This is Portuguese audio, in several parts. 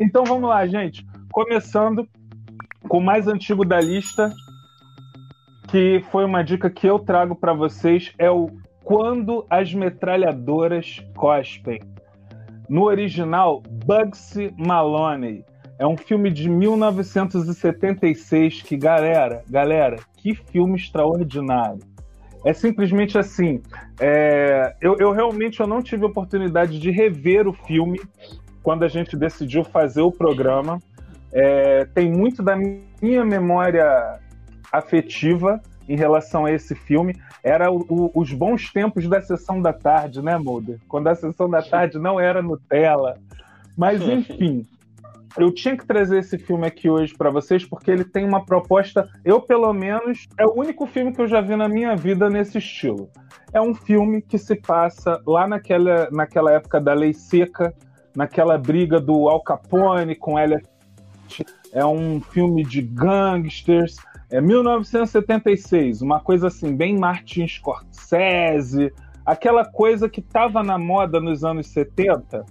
Então vamos lá, gente. Começando com o mais antigo da lista, que foi uma dica que eu trago para vocês, é o Quando as Metralhadoras Cospem. No original, Bugsy Maloney. É um filme de 1976 que, galera, galera, que filme extraordinário. É simplesmente assim. É, eu, eu realmente eu não tive oportunidade de rever o filme quando a gente decidiu fazer o programa. É, tem muito da minha memória afetiva em relação a esse filme. Era o, o, os bons tempos da sessão da tarde, né, Mulder? Quando a sessão da tarde não era Nutella. Mas, enfim, eu tinha que trazer esse filme aqui hoje para vocês porque ele tem uma proposta. Eu, pelo menos, é o único filme que eu já vi na minha vida nesse estilo. É um filme que se passa lá naquela, naquela época da lei seca, naquela briga do Al Capone com Elliot. É um filme de gangsters. É 1976, uma coisa assim, bem Martin Scorsese, aquela coisa que estava na moda nos anos 70,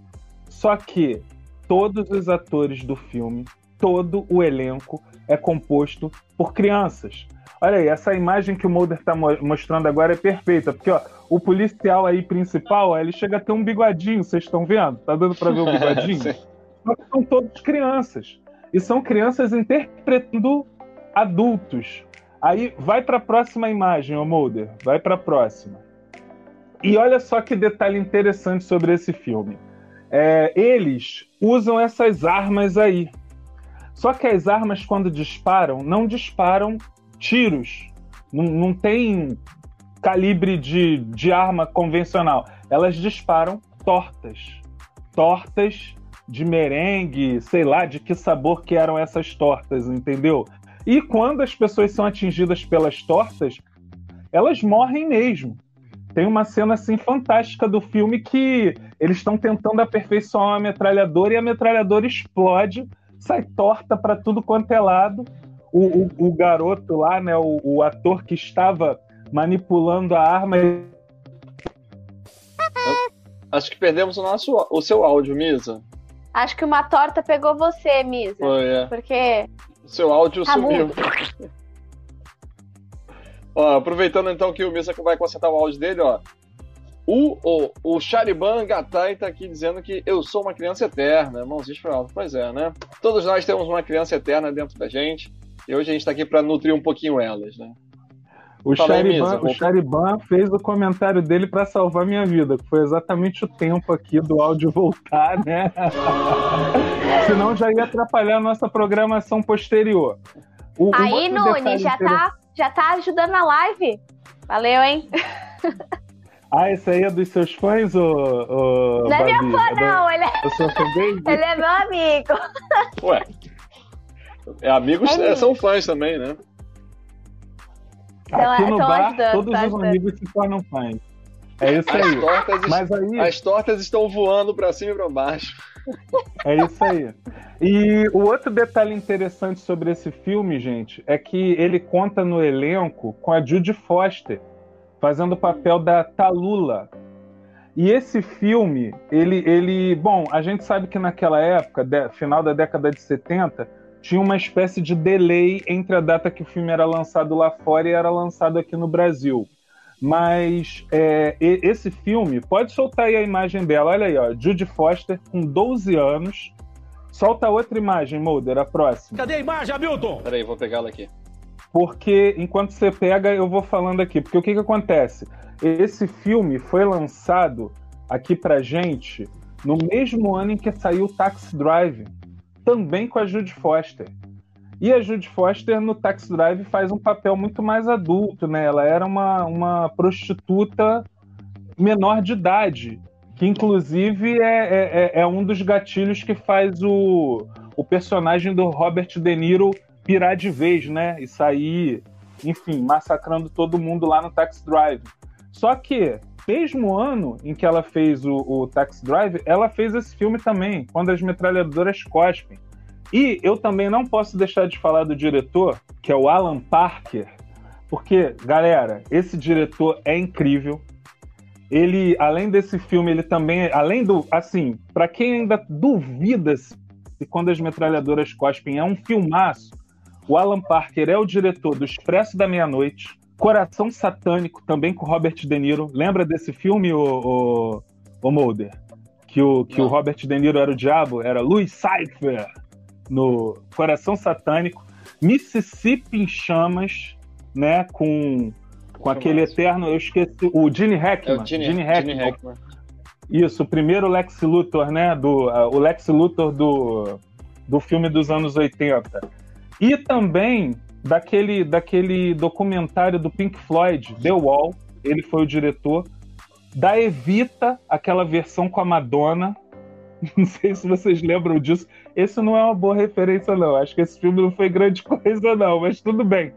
só que todos os atores do filme, todo o elenco é composto por crianças. Olha aí, essa imagem que o Mulder está mostrando agora é perfeita, porque ó, o policial aí principal, ele chega a ter um bigodinho, vocês estão vendo? Tá dando para ver o bigodinho? são todos crianças. E são crianças interpretando adultos. Aí vai para a próxima imagem, ô Mulder, vai para a próxima. E olha só que detalhe interessante sobre esse filme é, eles usam essas armas aí. Só que as armas, quando disparam, não disparam tiros. Não, não tem calibre de, de arma convencional. Elas disparam tortas. Tortas de merengue, sei lá de que sabor que eram essas tortas, entendeu? E quando as pessoas são atingidas pelas tortas, elas morrem mesmo. Tem uma cena assim fantástica do filme que eles estão tentando aperfeiçoar uma metralhadora e a metralhadora explode, sai torta para tudo quanto é lado. O, o, o garoto lá, né, o, o, ator que estava manipulando a arma. Acho que perdemos o nosso o seu áudio, Misa. Acho que uma torta pegou você, Misa. Foi, é. Porque. O seu áudio tá sumiu. ó, aproveitando então que o Misa vai consertar o áudio dele, ó. O, o, o Chariban Gatai tá aqui dizendo que eu sou uma criança eterna. Mãozinhos pra alto. Pois é, né? Todos nós temos uma criança eterna dentro da gente. E hoje a gente tá aqui para nutrir um pouquinho elas, né? O Chariban, o Chariban fez o comentário dele para salvar minha vida, que foi exatamente o tempo aqui do áudio voltar, né? Senão já ia atrapalhar a nossa programação posterior. O, Aí, Nunes, já, tá, já tá ajudando a live. Valeu, hein? Ah, esse aí é dos seus fãs, ô, ô Não é fã, é não. Ele é... ele é meu amigo. Ué. É, amigos é são fãs também, né? Então, Aqui é, no bar, ajudando, todos os ajudando. amigos se tornam fãs. É isso as aí. Tortas Mas aí. As tortas estão voando para cima e para baixo. É isso aí. E o outro detalhe interessante sobre esse filme, gente, é que ele conta no elenco com a Judy Foster fazendo o papel da Talula. E esse filme, ele, ele. Bom, a gente sabe que naquela época, de, final da década de 70, tinha uma espécie de delay entre a data que o filme era lançado lá fora e era lançado aqui no Brasil. Mas é, esse filme, pode soltar aí a imagem dela, olha aí, ó, Judy Foster, com 12 anos. Solta outra imagem, Mulder, a próxima. Cadê a imagem, Hamilton? Peraí, vou pegá-la aqui. Porque enquanto você pega, eu vou falando aqui. Porque o que, que acontece? Esse filme foi lançado aqui pra gente no mesmo ano em que saiu o Taxi Drive, também com a Judy Foster. E a Judy Foster no Taxi Drive faz um papel muito mais adulto, né? Ela era uma, uma prostituta menor de idade, que inclusive é, é, é, é um dos gatilhos que faz o, o personagem do Robert De Niro pirar de vez, né? E sair, enfim, massacrando todo mundo lá no Taxi Drive. Só que, mesmo ano em que ela fez o, o Taxi Drive, ela fez esse filme também, quando as metralhadoras cospem. E eu também não posso deixar de falar do diretor, que é o Alan Parker, porque, galera, esse diretor é incrível. ele, além desse filme, ele também, além do, assim, para quem ainda duvida se quando as metralhadoras cospem é um filmaço, o Alan Parker é o diretor do Expresso da Meia-Noite, Coração Satânico, também com Robert De Niro. Lembra desse filme, o, o, o Mulder? Que, o, que o Robert De Niro era o diabo? Era Louis Cypher no Coração Satânico. Mississippi em Chamas, né? Com, com aquele eterno. Eu esqueci. O Gene Hackman. É o Gene, Gene Hackman. Gene Hackman. Isso, o primeiro Lex Luthor, né? Do, uh, o Lex Luthor do, do filme dos anos 80. E também daquele, daquele documentário do Pink Floyd, The Wall, ele foi o diretor. Da Evita, aquela versão com a Madonna. Não sei se vocês lembram disso. Esse não é uma boa referência, não. Acho que esse filme não foi grande coisa, não, mas tudo bem.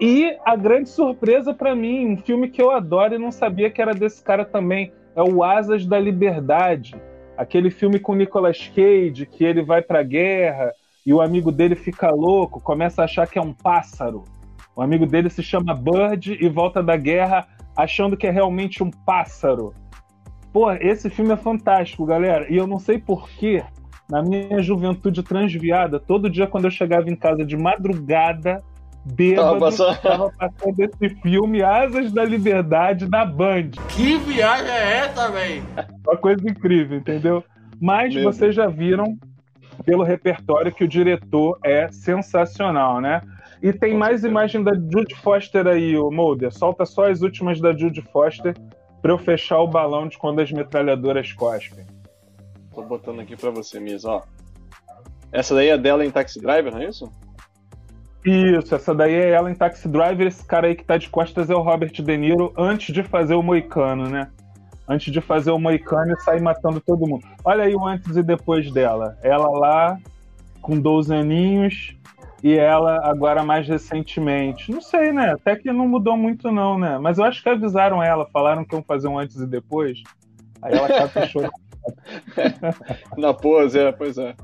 E a grande surpresa para mim, um filme que eu adoro e não sabia que era desse cara também, é o Asas da Liberdade. Aquele filme com Nicolas Cage, que ele vai pra guerra e o amigo dele fica louco, começa a achar que é um pássaro. O amigo dele se chama Bird e volta da guerra achando que é realmente um pássaro. Pô, esse filme é fantástico, galera. E eu não sei porquê, na minha juventude transviada, todo dia quando eu chegava em casa de madrugada, bêbado, tava passando... tava passando esse filme Asas da Liberdade na Band. Que viagem é essa, velho? Uma coisa incrível, entendeu? Mas Mesmo. vocês já viram pelo repertório que o diretor é sensacional, né? E tem mais imagem da Jude Foster aí, o Mulder. Solta só as últimas da Jude Foster para eu fechar o balão de quando as metralhadoras cospem. Tô botando aqui para você, Misa, ó. Essa daí é dela em Taxi Driver, não é isso? Isso, essa daí é ela em Taxi Driver. Esse cara aí que tá de costas é o Robert De Niro antes de fazer o Moicano, né? Antes de fazer o Moicano e sair matando todo mundo. Olha aí o antes e depois dela. Ela lá com 12 aninhos e ela agora mais recentemente. Não sei, né? Até que não mudou muito não, né? Mas eu acho que avisaram ela, falaram que iam fazer um antes e depois. Aí ela caprichou. Na pose, é, pois é.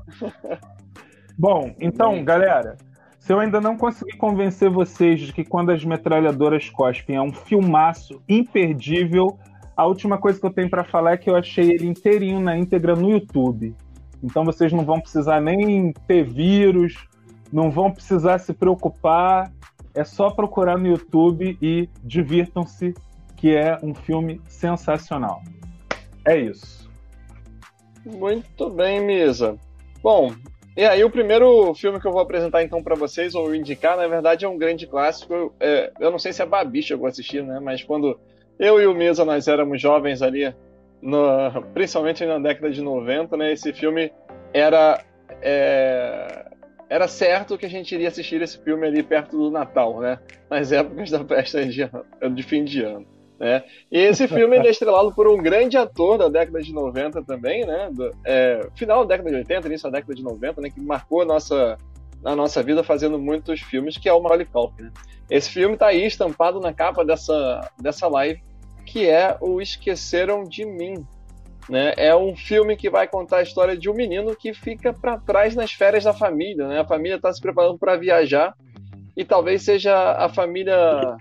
Bom, então, galera, se eu ainda não consegui convencer vocês de que quando as metralhadoras cospem é um filmaço imperdível, a última coisa que eu tenho para falar é que eu achei ele inteirinho na íntegra no YouTube. Então vocês não vão precisar nem ter vírus, não vão precisar se preocupar. É só procurar no YouTube e divirtam-se, que é um filme sensacional. É isso. Muito bem, Misa. Bom, e aí, o primeiro filme que eu vou apresentar então para vocês, ou indicar, na verdade é um grande clássico. É, eu não sei se a Babi chegou a assistir, né? Mas quando eu e o Misa nós éramos jovens ali, no, principalmente na década de 90, né? Esse filme era. É, era certo que a gente iria assistir esse filme ali perto do Natal, né? Nas épocas da festa de, de fim de ano. Né? E esse filme é estrelado por um grande ator da década de 90 também, né? Do, é, final da década de 80, início da década de 90, né? Que marcou nossa, a nossa vida fazendo muitos filmes, que é o Macaulay Culkin. Né? Esse filme está aí estampado na capa dessa, dessa live, que é o Esqueceram de Mim. Né? É um filme que vai contar a história de um menino que fica para trás nas férias da família. Né? A família está se preparando para viajar e talvez seja a família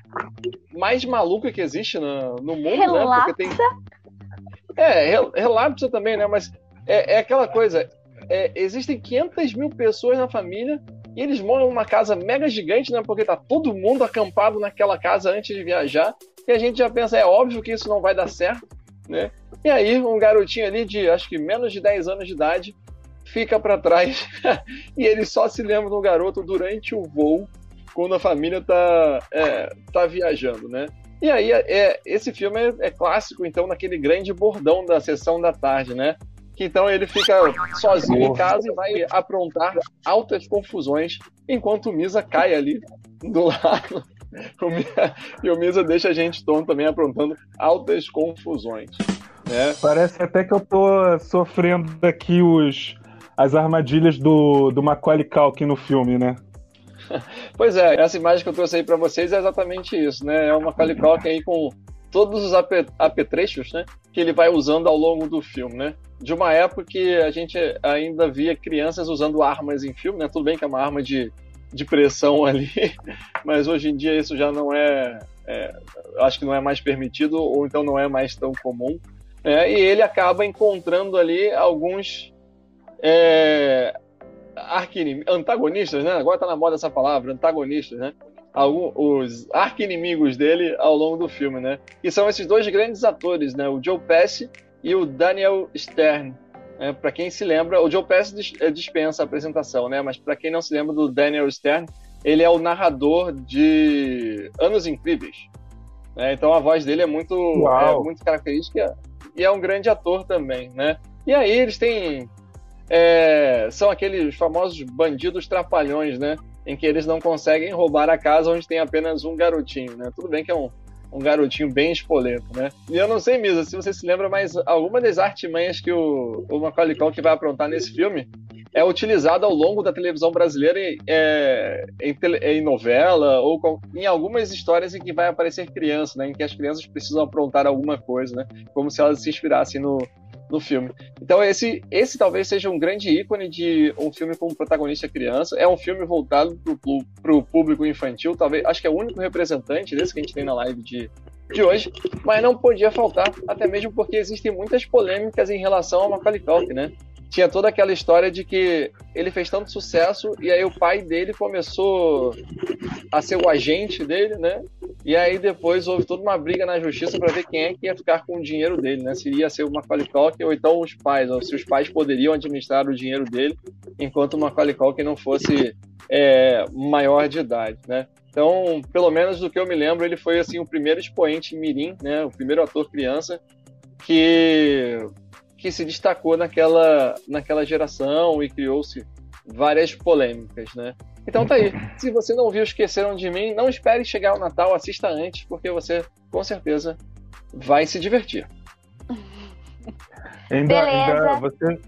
mais maluca que existe no, no mundo, relapsa. né? Porque tem. É, relapsa também, né? Mas é, é aquela coisa. É, existem 500 mil pessoas na família e eles moram numa casa mega gigante, né? Porque tá todo mundo acampado naquela casa antes de viajar. E a gente já pensa, é óbvio que isso não vai dar certo, né? E aí, um garotinho ali de acho que menos de 10 anos de idade fica para trás e ele só se lembra do garoto durante o voo quando a família tá, é, tá viajando, né? E aí, é, esse filme é, é, clássico, então, naquele grande bordão da sessão da tarde, né? Que então ele fica sozinho em casa e vai aprontar altas confusões, enquanto o Misa cai ali do lado. e o Misa deixa a gente tonto também aprontando altas confusões. Né? Parece até que eu tô sofrendo aqui os, as armadilhas do, do Macaulay Culkin no filme, né? pois é, essa imagem que eu trouxe aí para vocês é exatamente isso, né? É uma Calicoca aí com todos os apetrechos, né? Que ele vai usando ao longo do filme, né? De uma época que a gente ainda via crianças usando armas em filme, né? Tudo bem que é uma arma de, de pressão ali, mas hoje em dia isso já não é, é acho que não é mais permitido ou então não é mais tão comum. É, e ele acaba encontrando ali alguns é, antagonistas, né? Agora tá na moda essa palavra, antagonistas, né? Algum, os arqui-inimigos dele ao longo do filme, né? Que são esses dois grandes atores, né? O Joe Pesci e o Daniel Stern. É, para quem se lembra, o Joe Pesci é, dispensa a apresentação, né? Mas para quem não se lembra do Daniel Stern, ele é o narrador de Anos Incríveis. Né? Então a voz dele é muito, é, muito característica e é um grande ator também, né? E aí eles têm é, são aqueles famosos bandidos trapalhões, né? Em que eles não conseguem roubar a casa onde tem apenas um garotinho, né? Tudo bem que é um, um garotinho bem espolento, né? E eu não sei, Misa, se você se lembra, mas alguma das artimanhas que o, o Macaulay Culkin vai aprontar nesse filme é utilizada ao longo da televisão brasileira em, é, em, tele, em, novela ou com, em algumas histórias em que vai aparecer criança, né? Em que as crianças precisam aprontar alguma coisa, né? Como se elas se inspirassem no, no filme. Então esse, esse talvez seja um grande ícone de um filme com protagonista criança. É um filme voltado para o público infantil, talvez acho que é o único representante desse que a gente tem na live de, de hoje, mas não podia faltar, até mesmo porque existem muitas polêmicas em relação ao Macaulay Culkin, né? Tinha toda aquela história de que ele fez tanto sucesso e aí o pai dele começou a ser o agente dele, né? E aí depois houve toda uma briga na justiça para ver quem é que ia ficar com o dinheiro dele, né? Se iria ser o Macaulay Culkin ou então os pais, ou se os pais poderiam administrar o dinheiro dele enquanto o Macaulay Culkin não fosse é, maior de idade, né? Então, pelo menos do que eu me lembro, ele foi assim o primeiro expoente mirim, né? O primeiro ator criança que que se destacou naquela, naquela geração e criou-se várias polêmicas, né? Então tá aí. Se você não viu Esqueceram de Mim, não espere chegar o Natal, assista antes, porque você com certeza vai se divertir. Ainda, ainda você,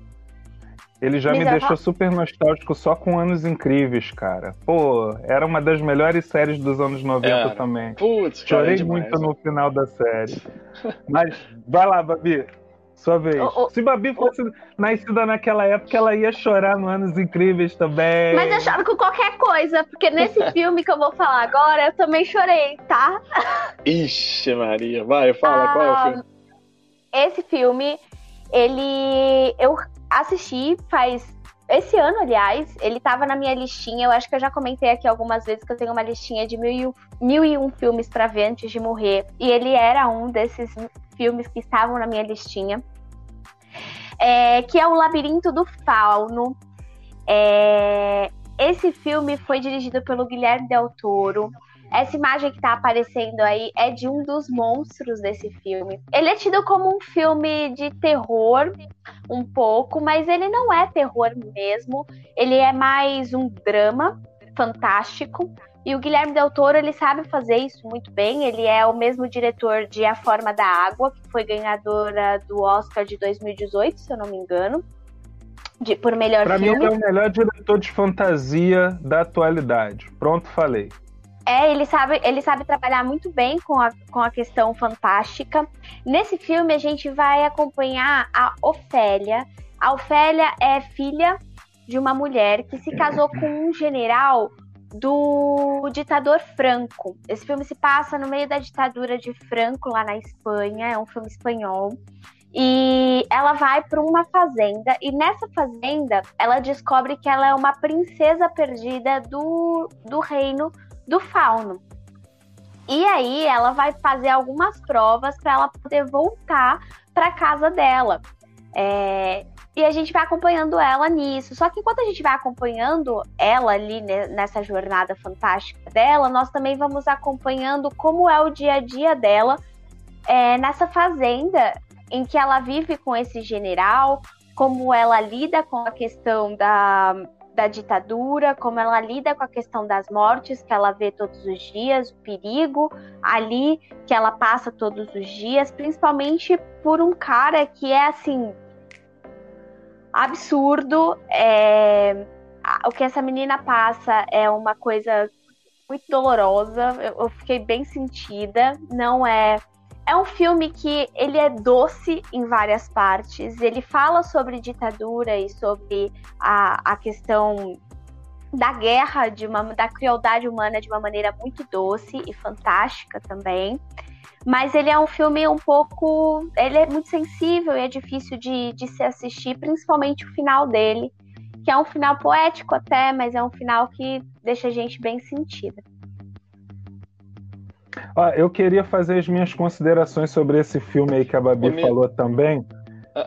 ele já me deixou super nostálgico só com Anos Incríveis, cara. Pô, era uma das melhores séries dos anos 90 é. também. Putz, Chorei muito demais, no final da série. Mas vai lá, Babi. Sua vez. O, o, Se Babi fosse o... nascida naquela época, ela ia chorar no Anos Incríveis também. Mas eu choro com qualquer coisa, porque nesse filme que eu vou falar agora, eu também chorei, tá? Ixi, Maria. Vai, fala, ah, qual é o filme? Esse filme, ele. Eu assisti faz. Esse ano, aliás, ele tava na minha listinha. Eu acho que eu já comentei aqui algumas vezes que eu tenho uma listinha de mil e um, mil e um filmes para ver antes de morrer. E ele era um desses filmes que estavam na minha listinha é, que é o Labirinto do Fauno. É, esse filme foi dirigido pelo Guilherme Del Toro. Essa imagem que está aparecendo aí é de um dos monstros desse filme. Ele é tido como um filme de terror, um pouco, mas ele não é terror mesmo. Ele é mais um drama fantástico. E o Guilherme Del Toro, ele sabe fazer isso muito bem. Ele é o mesmo diretor de A Forma da Água, que foi ganhadora do Oscar de 2018, se eu não me engano. De, por melhor pra filme. Pra mim, ele é o melhor diretor de fantasia da atualidade. Pronto, falei. É, ele sabe, ele sabe trabalhar muito bem com a, com a questão fantástica. Nesse filme, a gente vai acompanhar a Ofélia. A Ofélia é filha de uma mulher que se casou com um general do ditador Franco. Esse filme se passa no meio da ditadura de Franco, lá na Espanha, é um filme espanhol. E ela vai para uma fazenda, e nessa fazenda ela descobre que ela é uma princesa perdida do, do reino do fauno. E aí ela vai fazer algumas provas para ela poder voltar para casa dela. É, e a gente vai acompanhando ela nisso. Só que enquanto a gente vai acompanhando ela ali né, nessa jornada fantástica dela, nós também vamos acompanhando como é o dia a dia dela é, nessa fazenda em que ela vive com esse general, como ela lida com a questão da, da ditadura, como ela lida com a questão das mortes que ela vê todos os dias, o perigo ali que ela passa todos os dias, principalmente por um cara que é assim absurdo. É, o que essa menina passa é uma coisa muito dolorosa. Eu, eu, fiquei bem sentida. Não é. É um filme que ele é doce em várias partes. Ele fala sobre ditadura e sobre a, a questão da guerra, de uma, da crueldade humana de uma maneira muito doce e fantástica também. Mas ele é um filme um pouco. Ele é muito sensível e é difícil de, de se assistir, principalmente o final dele, que é um final poético até, mas é um final que deixa a gente bem sentida. Ah, eu queria fazer as minhas considerações sobre esse filme aí que a Babi Ô, falou também.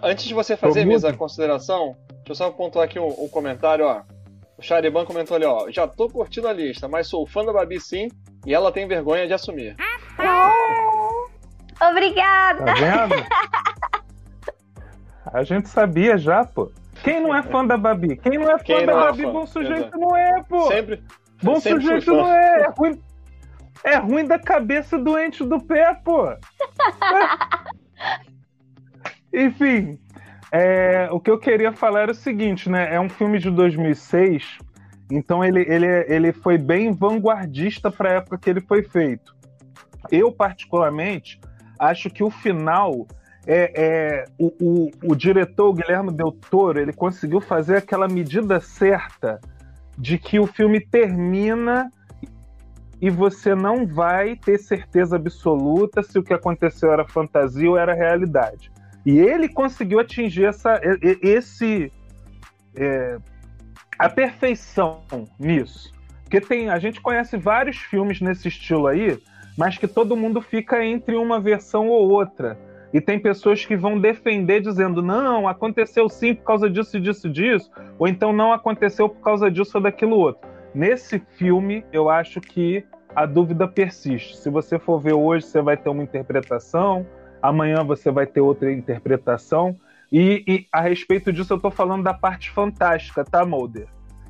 Antes de você fazer mesmo a consideração, deixa eu só pontuar aqui um, um comentário, ó. O Chariban comentou ali, ó. Já tô curtindo a lista, mas sou fã da Babi sim, e ela tem vergonha de assumir. Oh, obrigada! Tá vendo? a gente sabia já, pô. Quem não é fã da Babi? Quem não é fã Quem da é Babi, é fã? bom sujeito Exato. não é, pô. Sempre. Bom sempre sujeito não é. É ruim, é ruim da cabeça doente do pé, pô. Enfim, é, o que eu queria falar era o seguinte, né? É um filme de 2006, então ele, ele, ele foi bem vanguardista para a época que ele foi feito. Eu, particularmente, acho que o final é, é o, o, o, diretor Guilherme Del Toro ele conseguiu fazer aquela medida certa de que o filme termina e você não vai ter certeza absoluta se o que aconteceu era fantasia ou era realidade. E ele conseguiu atingir essa, esse é, a perfeição nisso. Porque tem, a gente conhece vários filmes nesse estilo aí, mas que todo mundo fica entre uma versão ou outra. E tem pessoas que vão defender dizendo: não, aconteceu sim por causa disso, disso, disso, ou então não aconteceu por causa disso ou daquilo outro. Nesse filme, eu acho que a dúvida persiste. Se você for ver hoje, você vai ter uma interpretação, amanhã você vai ter outra interpretação. E, e a respeito disso, eu estou falando da parte fantástica, tá, Mulder?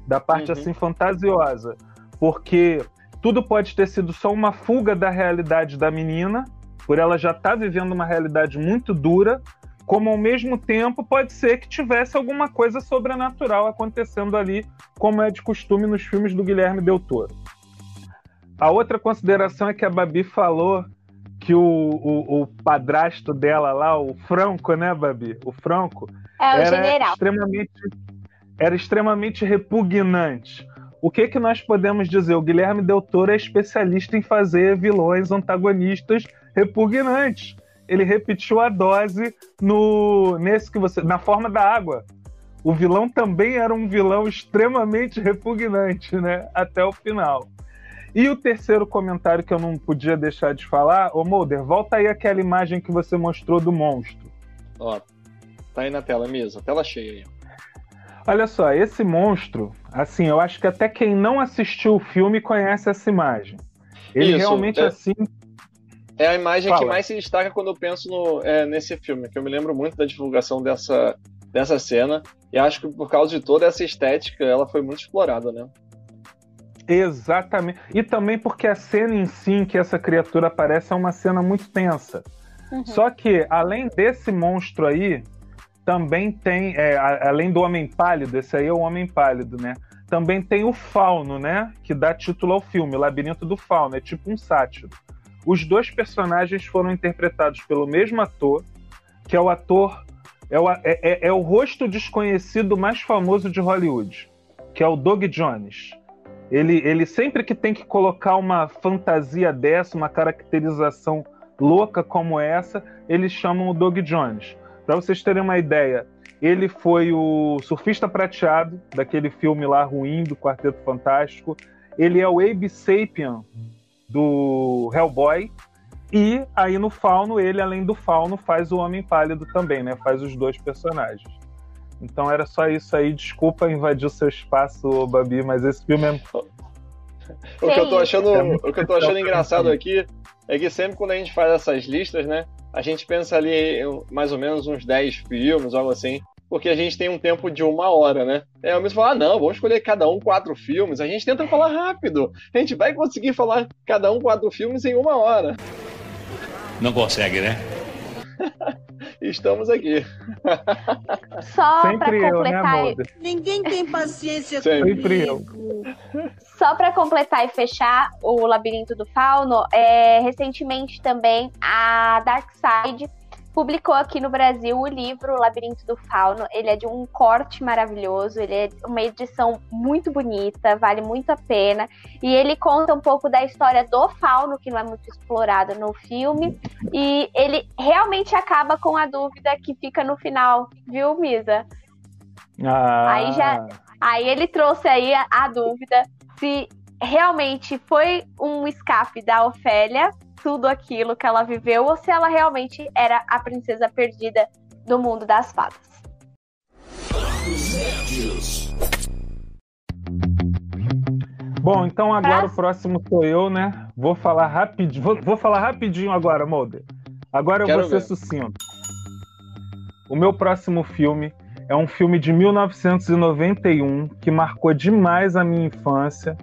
Da parte uhum. assim fantasiosa. Porque tudo pode ter sido só uma fuga da realidade da menina, por ela já estar tá vivendo uma realidade muito dura, como ao mesmo tempo pode ser que tivesse alguma coisa sobrenatural acontecendo ali, como é de costume nos filmes do Guilherme Del Toro. A outra consideração é que a Babi falou que o, o, o padrasto dela lá, o Franco, né, Babi? O Franco é o era general. extremamente era extremamente repugnante. O que que nós podemos dizer? O Guilherme Del Toro é especialista em fazer vilões antagonistas repugnantes. Ele repetiu a dose no nesse que você na forma da água. O vilão também era um vilão extremamente repugnante, né? Até o final. E o terceiro comentário que eu não podia deixar de falar, ô Mulder, volta aí aquela imagem que você mostrou do monstro. Ó, tá aí na tela mesmo, tela cheia aí. Olha só, esse monstro, assim, eu acho que até quem não assistiu o filme conhece essa imagem. Ele Isso, realmente é, assim. É a imagem Fala. que mais se destaca quando eu penso no, é, nesse filme, que eu me lembro muito da divulgação dessa, dessa cena. E acho que por causa de toda essa estética, ela foi muito explorada, né? Exatamente. E também porque a cena em si em que essa criatura aparece é uma cena muito tensa. Uhum. Só que, além desse monstro aí, também tem, é, além do Homem Pálido, esse aí é o Homem Pálido, né? Também tem o Fauno, né? Que dá título ao filme, o Labirinto do Fauno, é tipo um sátiro. Os dois personagens foram interpretados pelo mesmo ator, que é o ator. É o, é, é, é o rosto desconhecido mais famoso de Hollywood, que é o Doug Jones. Ele, ele sempre que tem que colocar uma fantasia dessa, uma caracterização louca como essa, eles chamam o Doug Jones. Para vocês terem uma ideia, ele foi o surfista prateado daquele filme lá ruim do Quarteto Fantástico. Ele é o Abe Sapien do Hellboy. E aí no Fauno, ele, além do Fauno, faz o Homem Pálido também, né? Faz os dois personagens. Então era só isso aí. Desculpa invadir o seu espaço, Babi, mas esse filme é. O que eu tô achando, o que eu tô achando engraçado aqui é que sempre quando a gente faz essas listas, né? A gente pensa ali mais ou menos uns 10 filmes, algo assim. Porque a gente tem um tempo de uma hora, né? É, o mesmo falar, ah, não, vamos escolher cada um quatro filmes. A gente tenta falar rápido. A gente vai conseguir falar cada um quatro filmes em uma hora. Não consegue, né? estamos aqui. Só para completar. né, Ninguém tem paciência Sempre eu. Só para completar e fechar o Labirinto do Fauno, é, recentemente também a Dark Side publicou aqui no Brasil o livro O Labirinto do Fauno. Ele é de um corte maravilhoso, ele é uma edição muito bonita, vale muito a pena. E ele conta um pouco da história do fauno, que não é muito explorado no filme. E ele realmente acaba com a dúvida que fica no final, viu, Misa? Ah. Aí já. Aí ele trouxe aí a, a dúvida se realmente foi um escape da Ofélia, tudo aquilo que ela viveu, ou se ela realmente era a princesa perdida do mundo das fadas. Bom, então agora Pra- o próximo sou eu, né? Vou falar rapidinho. Vou, vou falar rapidinho agora, Mulder. Agora eu Quero vou ser ver. sucinto. O meu próximo filme é um filme de 1991 que marcou demais a minha infância.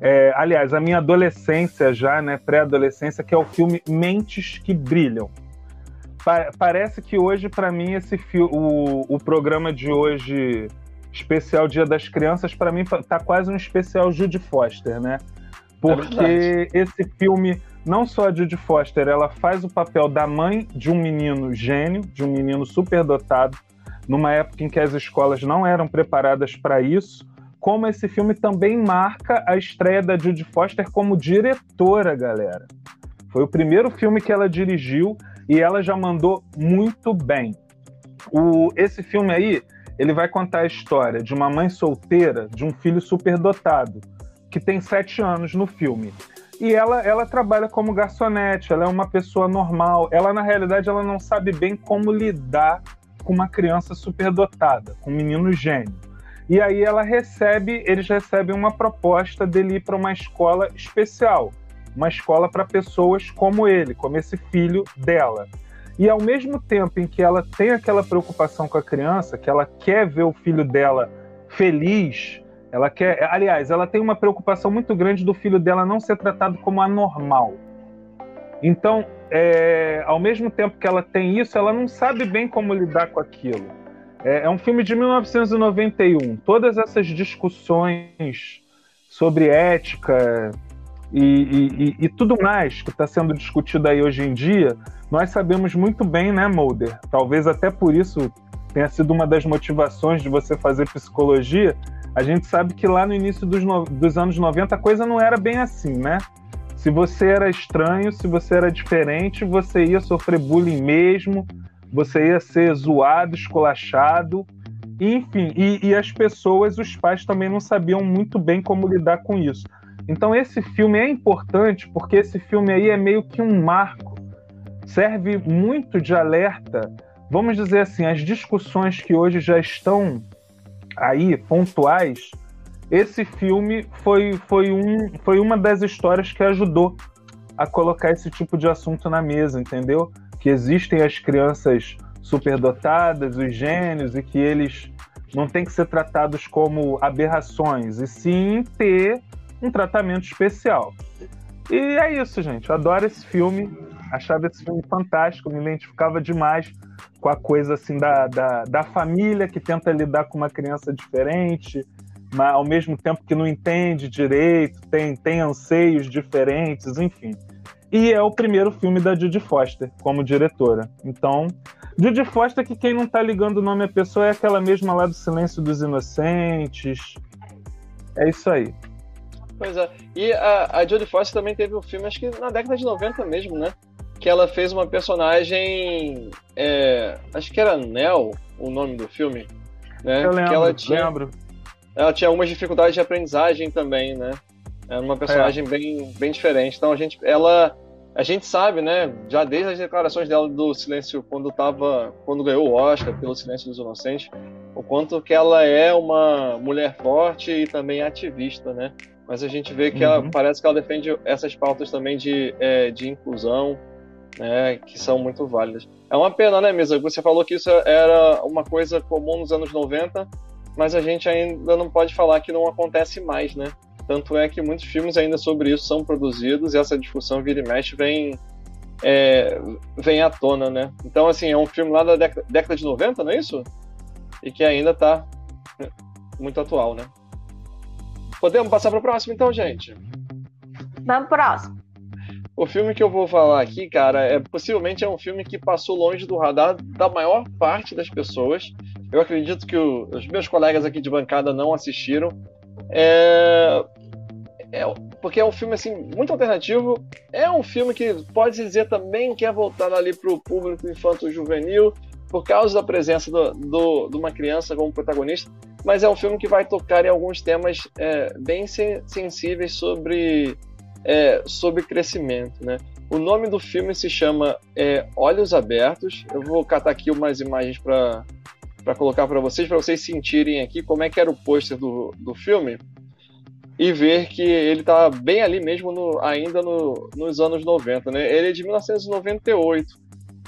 É, aliás, a minha adolescência já, né? Pré-adolescência, que é o filme Mentes que Brilham. Pa- parece que hoje, para mim, esse o, o programa de hoje especial Dia das Crianças, para mim, tá quase um especial Judy Foster, né? Porque verdade. esse filme, não só a Judy Foster, ela faz o papel da mãe de um menino gênio, de um menino superdotado, numa época em que as escolas não eram preparadas para isso, como esse filme também marca a estreia da Judy Foster como diretora, galera. Foi o primeiro filme que ela dirigiu e ela já mandou muito bem. O, esse filme aí, ele vai contar a história de uma mãe solteira de um filho superdotado, que tem sete anos no filme. E ela, ela trabalha como garçonete, ela é uma pessoa normal. Ela, na realidade, ela não sabe bem como lidar com uma criança superdotada, com um menino gênio. E aí ela recebe, eles recebem uma proposta dele ir para uma escola especial, uma escola para pessoas como ele, como esse filho dela. E ao mesmo tempo em que ela tem aquela preocupação com a criança, que ela quer ver o filho dela feliz, ela quer, aliás, ela tem uma preocupação muito grande do filho dela não ser tratado como anormal. Então, é, ao mesmo tempo que ela tem isso, ela não sabe bem como lidar com aquilo. É, é um filme de 1991. Todas essas discussões sobre ética e, e- e- tudo mais que está sendo discutido aí hoje em dia, nós sabemos muito bem, né, Mulder? Talvez até por isso tenha sido uma das motivações de você fazer psicologia. A gente sabe que lá no início dos, no- dos anos 90 a coisa não era bem assim, né? Se você era estranho, se você era diferente, você ia sofrer bullying mesmo, você ia ser zoado, esculachado, enfim. E, e as pessoas, os pais também não sabiam muito bem como lidar com isso. Então esse filme é importante porque esse filme aí é meio que um marco, serve muito de alerta. Vamos dizer assim, as discussões que hoje já estão aí pontuais, esse filme foi, foi, um, foi uma das histórias que ajudou a colocar esse tipo de assunto na mesa, entendeu? Que existem as crianças superdotadas, os gênios, e que eles não têm que ser tratados como aberrações, e sim ter um tratamento especial. E é isso, gente. Eu adoro esse filme. Achava esse filme fantástico, me identificava demais com a coisa assim da, da, da família que tenta lidar com uma criança diferente, mas ao mesmo tempo que não entende direito, tem, tem anseios diferentes, enfim. E é o primeiro filme da Judy Foster como diretora. Então, Judy Foster, que quem não tá ligando o nome à pessoa é aquela mesma lá do Silêncio dos Inocentes. É isso aí. Pois é. E a, a Jodie Foster também teve um filme, acho que na década de 90 mesmo, né? Que ela fez uma personagem. é, acho que era Nell, o nome do filme. Né? Eu lembro, que ela tinha, lembro. ela tinha algumas dificuldades de aprendizagem também, né? Era uma personagem bem, bem diferente. Então a gente, ela, a gente sabe, né? Já desde as declarações dela do Silêncio, quando tava, quando ganhou o Oscar pelo Silêncio dos Inocentes, o quanto que ela é uma mulher forte e também ativista, né? Mas a gente vê que ela Uhum. parece que ela defende essas pautas também de, é, de inclusão, né? Que são muito válidas. É uma pena, né, Misa? Você falou que isso era uma coisa comum nos anos 90, mas a gente ainda não pode falar que não acontece mais, né? Tanto é que muitos filmes ainda sobre isso são produzidos e essa discussão vira e mexe vem, é, vem à tona, né? Então, assim, é um filme lá da década, década de 90, não é isso? E que ainda tá muito atual, né? Podemos passar para o próximo, então, gente? Vamos pro próximo. O filme que eu vou falar aqui, cara, é possivelmente é um filme que passou longe do radar da maior parte das pessoas. Eu acredito que o, os meus colegas aqui de bancada não assistiram. É, é, porque é um filme assim muito alternativo. É um filme que pode dizer também que é voltado ali para o público infanto-juvenil por causa da presença do, do, de uma criança como protagonista. Mas é um filme que vai tocar em alguns temas é, bem sensíveis sobre é, sobre crescimento, né? O nome do filme se chama é, Olhos Abertos. Eu vou catar aqui umas imagens para para colocar para vocês, para vocês sentirem aqui como é que era o pôster do, do filme e ver que ele está bem ali mesmo, no, ainda no, nos anos 90. Né? Ele é de 1998.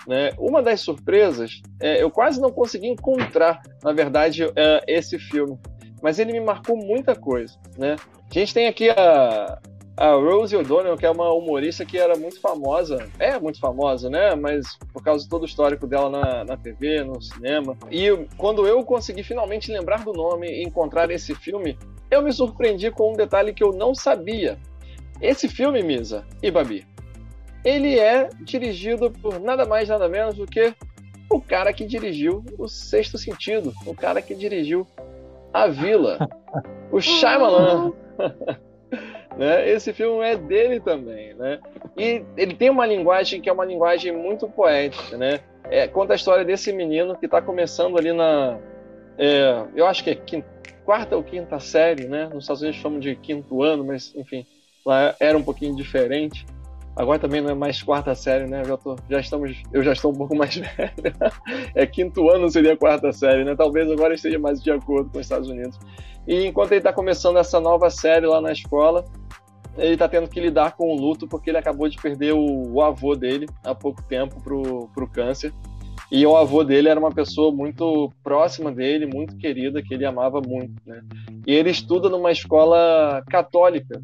Né? Uma das surpresas, é, eu quase não consegui encontrar, na verdade, é, esse filme, mas ele me marcou muita coisa. Né? A gente tem aqui a, a Rose O'Donnell, que é uma humorista que era muito famosa, é muito famosa, né? Mas por causa de todo o histórico dela na, na TV, no cinema. E quando eu consegui finalmente lembrar do nome e encontrar esse filme, eu me surpreendi com um detalhe que eu não sabia. Esse filme, Misa e Babi, ele é dirigido por nada mais, nada menos do que o cara que dirigiu O Sexto Sentido, o cara que dirigiu A Vila, o Shyamalan. Né? Esse filme é dele também, né? E ele tem uma linguagem que é uma linguagem muito poética, né? É, conta a história desse menino que está começando ali na, é, eu acho que é quinta, quarta ou quinta série, né? Nos Estados Unidos chamam de quinto ano, mas enfim, lá era um pouquinho diferente. Agora também não é mais quarta série, né? Já, tô, já estamos, eu já estou um pouco mais velho. é quinto ano seria quarta série, né? Talvez agora esteja mais de acordo com os Estados Unidos. E enquanto ele está começando essa nova série lá na escola, ele está tendo que lidar com o luto porque ele acabou de perder o, o avô dele há pouco tempo pro, pro câncer. E o avô dele era uma pessoa muito próxima dele, muito querida, que ele amava muito, né? E ele estuda numa escola católica,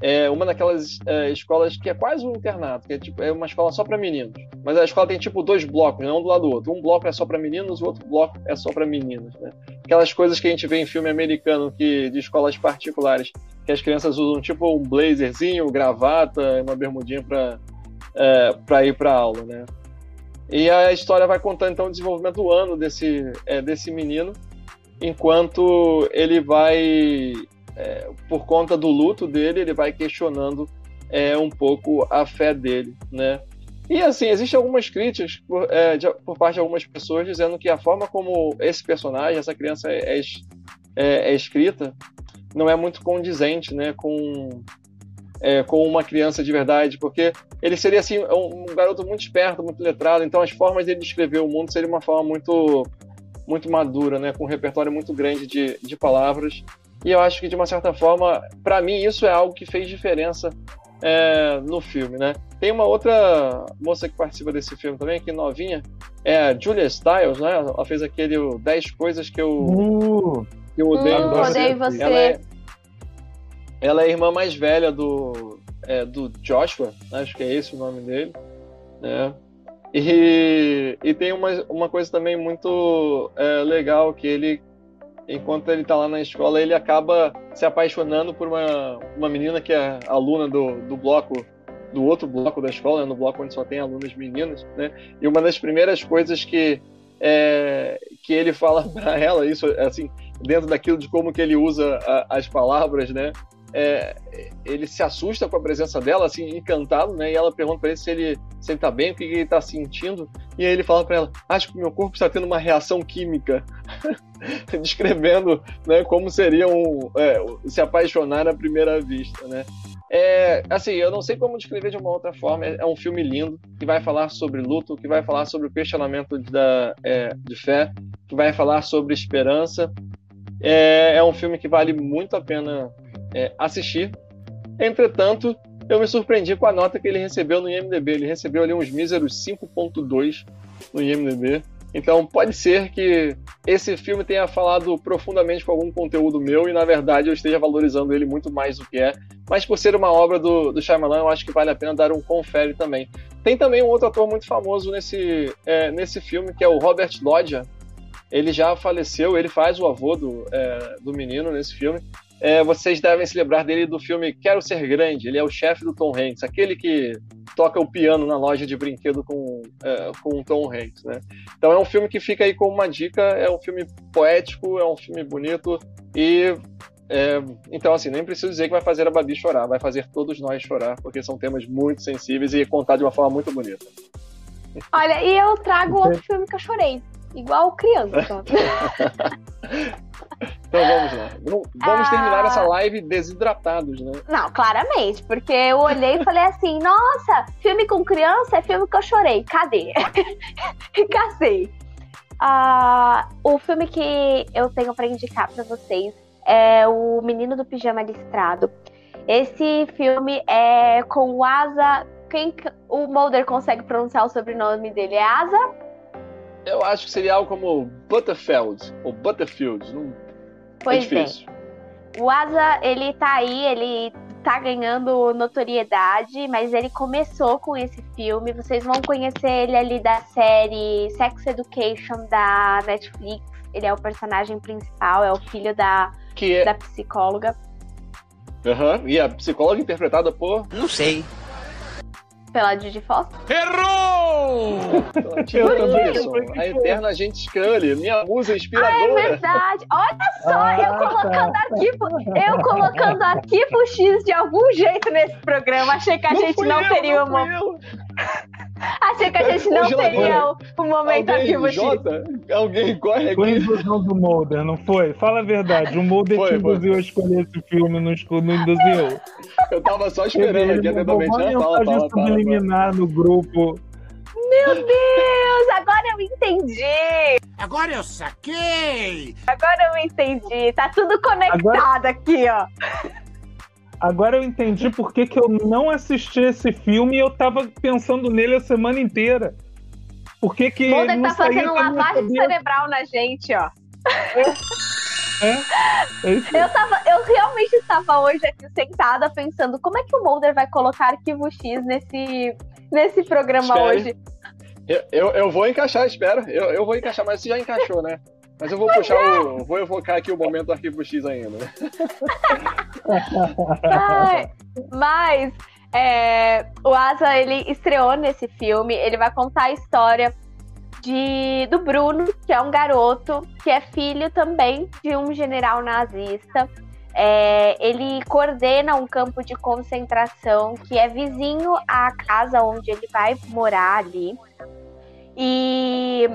é uma daquelas é, escolas que é quase um internato, que é, tipo, é uma escola só para meninos. Mas a escola tem tipo dois blocos, né? um do lado do outro. Um bloco é só para meninos, o outro bloco é só para meninas, né? Aquelas coisas que a gente vê em filme americano que de escolas particulares, que as crianças usam tipo um blazerzinho, gravata, uma bermudinha para é, para ir para aula, né? E a história vai contando então o desenvolvimento do ano desse é, desse menino, enquanto ele vai é, por conta do luto dele, ele vai questionando é, um pouco a fé dele, né? E assim, existem algumas críticas por, é, de, por, parte de algumas pessoas dizendo que a forma como esse personagem, essa criança é, é, é, é escrita, não é muito condizente, né, com é, com uma criança de verdade, porque ele seria assim um, um garoto muito esperto, muito letrado, então as formas dele descrever o mundo seria uma forma muito muito madura, né, com um repertório muito grande de, de palavras e eu acho que, de uma certa forma, para mim, isso é algo que fez diferença é, no filme, né? Tem uma outra moça que participa desse filme também, que novinha, é a Julia Stiles, né? Ela fez aquele 10 coisas que eu, uh, que eu odeio, uh, você. odeio você. Ela é, ela é a irmã mais velha do, é, do Joshua, né? acho que é esse o nome dele, né? E, e tem uma, uma coisa também muito é, legal, que ele enquanto ele está lá na escola, ele acaba se apaixonando por uma, uma menina que é aluna do, do bloco, do outro bloco da escola, né, no bloco onde só tem alunas meninas, né? E uma das primeiras coisas que é, que ele fala para ela, isso assim, dentro daquilo de como que ele usa a, as palavras, né? É, ele se assusta com a presença dela, assim, encantado, né? E ela pergunta para ele se ele se ele tá bem, o que ele está sentindo. E aí ele fala para ela: Acho que meu corpo está tendo uma reação química. descrevendo né, como seria um, é, se apaixonar à primeira vista, né? É, assim, eu não sei como descrever de uma outra forma. É, um filme lindo que vai falar sobre luto, que vai falar sobre o questionamento da, é, de fé, que vai falar sobre esperança. É, é um filme que vale muito a pena é, assistir. Entretanto, eu me surpreendi com a nota que ele recebeu no IMDb. Ele recebeu ali uns míseros 5.2 no IMDb. Então pode ser que esse filme tenha falado profundamente com algum conteúdo meu e na verdade eu esteja valorizando ele muito mais do que é. Mas por ser uma obra do, do Shyamalan, eu acho que vale a pena dar um confere também. Tem também um outro ator muito famoso nesse, é, nesse filme, que é o Robert Loggia. Ele já faleceu, ele faz o avô do, é, do menino nesse filme. É, vocês devem se lembrar dele do filme Quero Ser Grande. Ele é o chefe do Tom Hanks, aquele que toca o piano na loja de brinquedo com, é, com o Tom Hanks, né? Então é um filme que fica aí como uma dica, é um filme poético, é um filme bonito e é, então, assim, nem preciso dizer que vai fazer a Babi chorar, vai fazer todos nós chorar, porque são temas muito sensíveis e contar de uma forma muito bonita. Olha, e eu trago outro filme que eu chorei, igual criança. Então vamos lá. Vamos ah... terminar essa live desidratados, né? Não, claramente, porque eu olhei e falei assim: nossa, filme com criança é filme que eu chorei. Cadê? Cacei. Ah, o filme que eu tenho para indicar para vocês é O Menino do Pijama Listrado. Esse filme é com o Asa. Quem o Mulder consegue pronunciar o sobrenome dele? É Asa? Eu acho que seria algo como Butterfield ou Butterfield. Não Pois é. é. O Asa, ele tá aí, ele tá ganhando notoriedade, mas ele começou com esse filme. Vocês vão conhecer ele ali da série Sex Education da Netflix. Ele é o personagem principal, é o filho da, é... da psicóloga. Aham, uhum. e a psicóloga interpretada por. Não sei pela Didi Foster. Errou! a eterna agente Scully, minha musa inspiradora. Ah, é verdade. Olha só, ah, eu colocando tá. aqui, eu colocando aqui pro X de algum jeito nesse programa. Achei que a não gente não eu, teria uma. Achei que a gente não teria o, o momento aqui pro X. Alguém corre aqui. Foi indução do Mulder, não foi? Fala a verdade. O Mulder foi, te induziu a escolher esse filme, não, não induziu. Eu tava só esperando aqui atentamente. Fala, fala, fala, eliminar no grupo. Meu Deus, agora eu entendi. Agora eu saquei. Agora eu entendi. Tá tudo conectado agora... aqui, ó. Agora eu entendi por que, que eu não assisti esse filme e eu tava pensando nele a semana inteira. Por que que ele tá fazendo lavagem cerebral na gente, ó. É, é eu, tava, eu realmente estava hoje aqui sentada pensando como é que o Mulder vai colocar arquivo X nesse, nesse programa Espere. hoje. Eu, eu, eu, vou encaixar, espera. Eu, eu vou encaixar, mas você já encaixou, né? Mas eu vou puxar é. o. Vou evocar aqui o momento do arquivo X ainda. Mas, mas é, o Asa ele estreou nesse filme. Ele vai contar a história de, do Bruno, que é um garoto que é filho também de um general nazista. É, ele coordena um campo de concentração que é vizinho à casa onde ele vai morar ali. E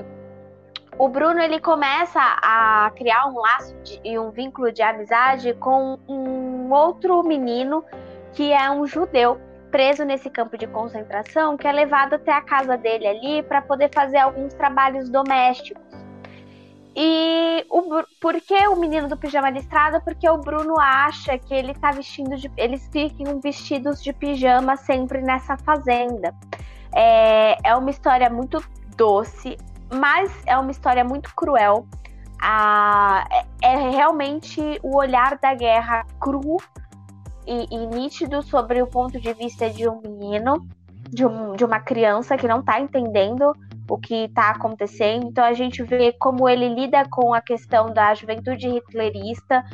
o Bruno ele começa a criar um laço e um vínculo de amizade com um outro menino que é um judeu preso nesse campo de concentração, que é levado até a casa dele ali para poder fazer alguns trabalhos domésticos. E o, por que o menino do pijama listrado? Porque o Bruno acha que ele tá vestindo de. Eles ficam vestidos de pijama sempre nessa fazenda. É, é uma história muito doce, mas é uma história muito cruel. Ah, é, é realmente o olhar da guerra cru e, e, nítido sobre o ponto de vista de um menino, de, um, de uma criança que não está entendendo o que está acontecendo. Então a gente vê como ele lida com a questão da juventude hitlerista,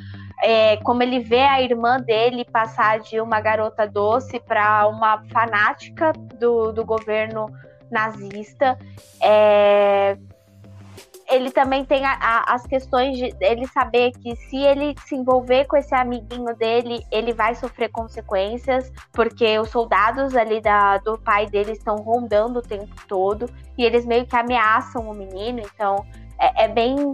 é, como ele vê a irmã dele passar de uma garota doce para uma fanática do, do governo nazista. É, ele também tem a, a, as questões de ele saber que se ele se envolver com esse amiguinho dele, ele vai sofrer consequências, porque os soldados ali da, do pai dele estão rondando o tempo todo e eles meio que ameaçam o menino, então é, é bem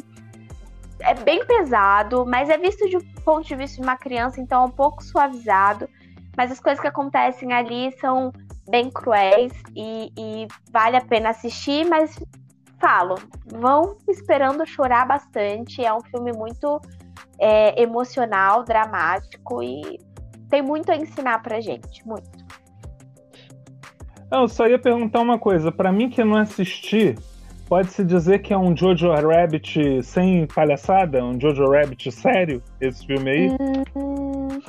é bem pesado, mas é visto de um ponto de vista de uma criança, então é um pouco suavizado. Mas as coisas que acontecem ali são bem cruéis e, e vale a pena assistir, mas falo, vão esperando chorar bastante. É um filme muito é, emocional, dramático e tem muito a ensinar pra gente, muito. Eu só ia perguntar uma coisa. Para mim que não assisti, pode-se dizer que é um Jojo Rabbit sem palhaçada? Um Jojo Rabbit sério, esse filme aí? Hum...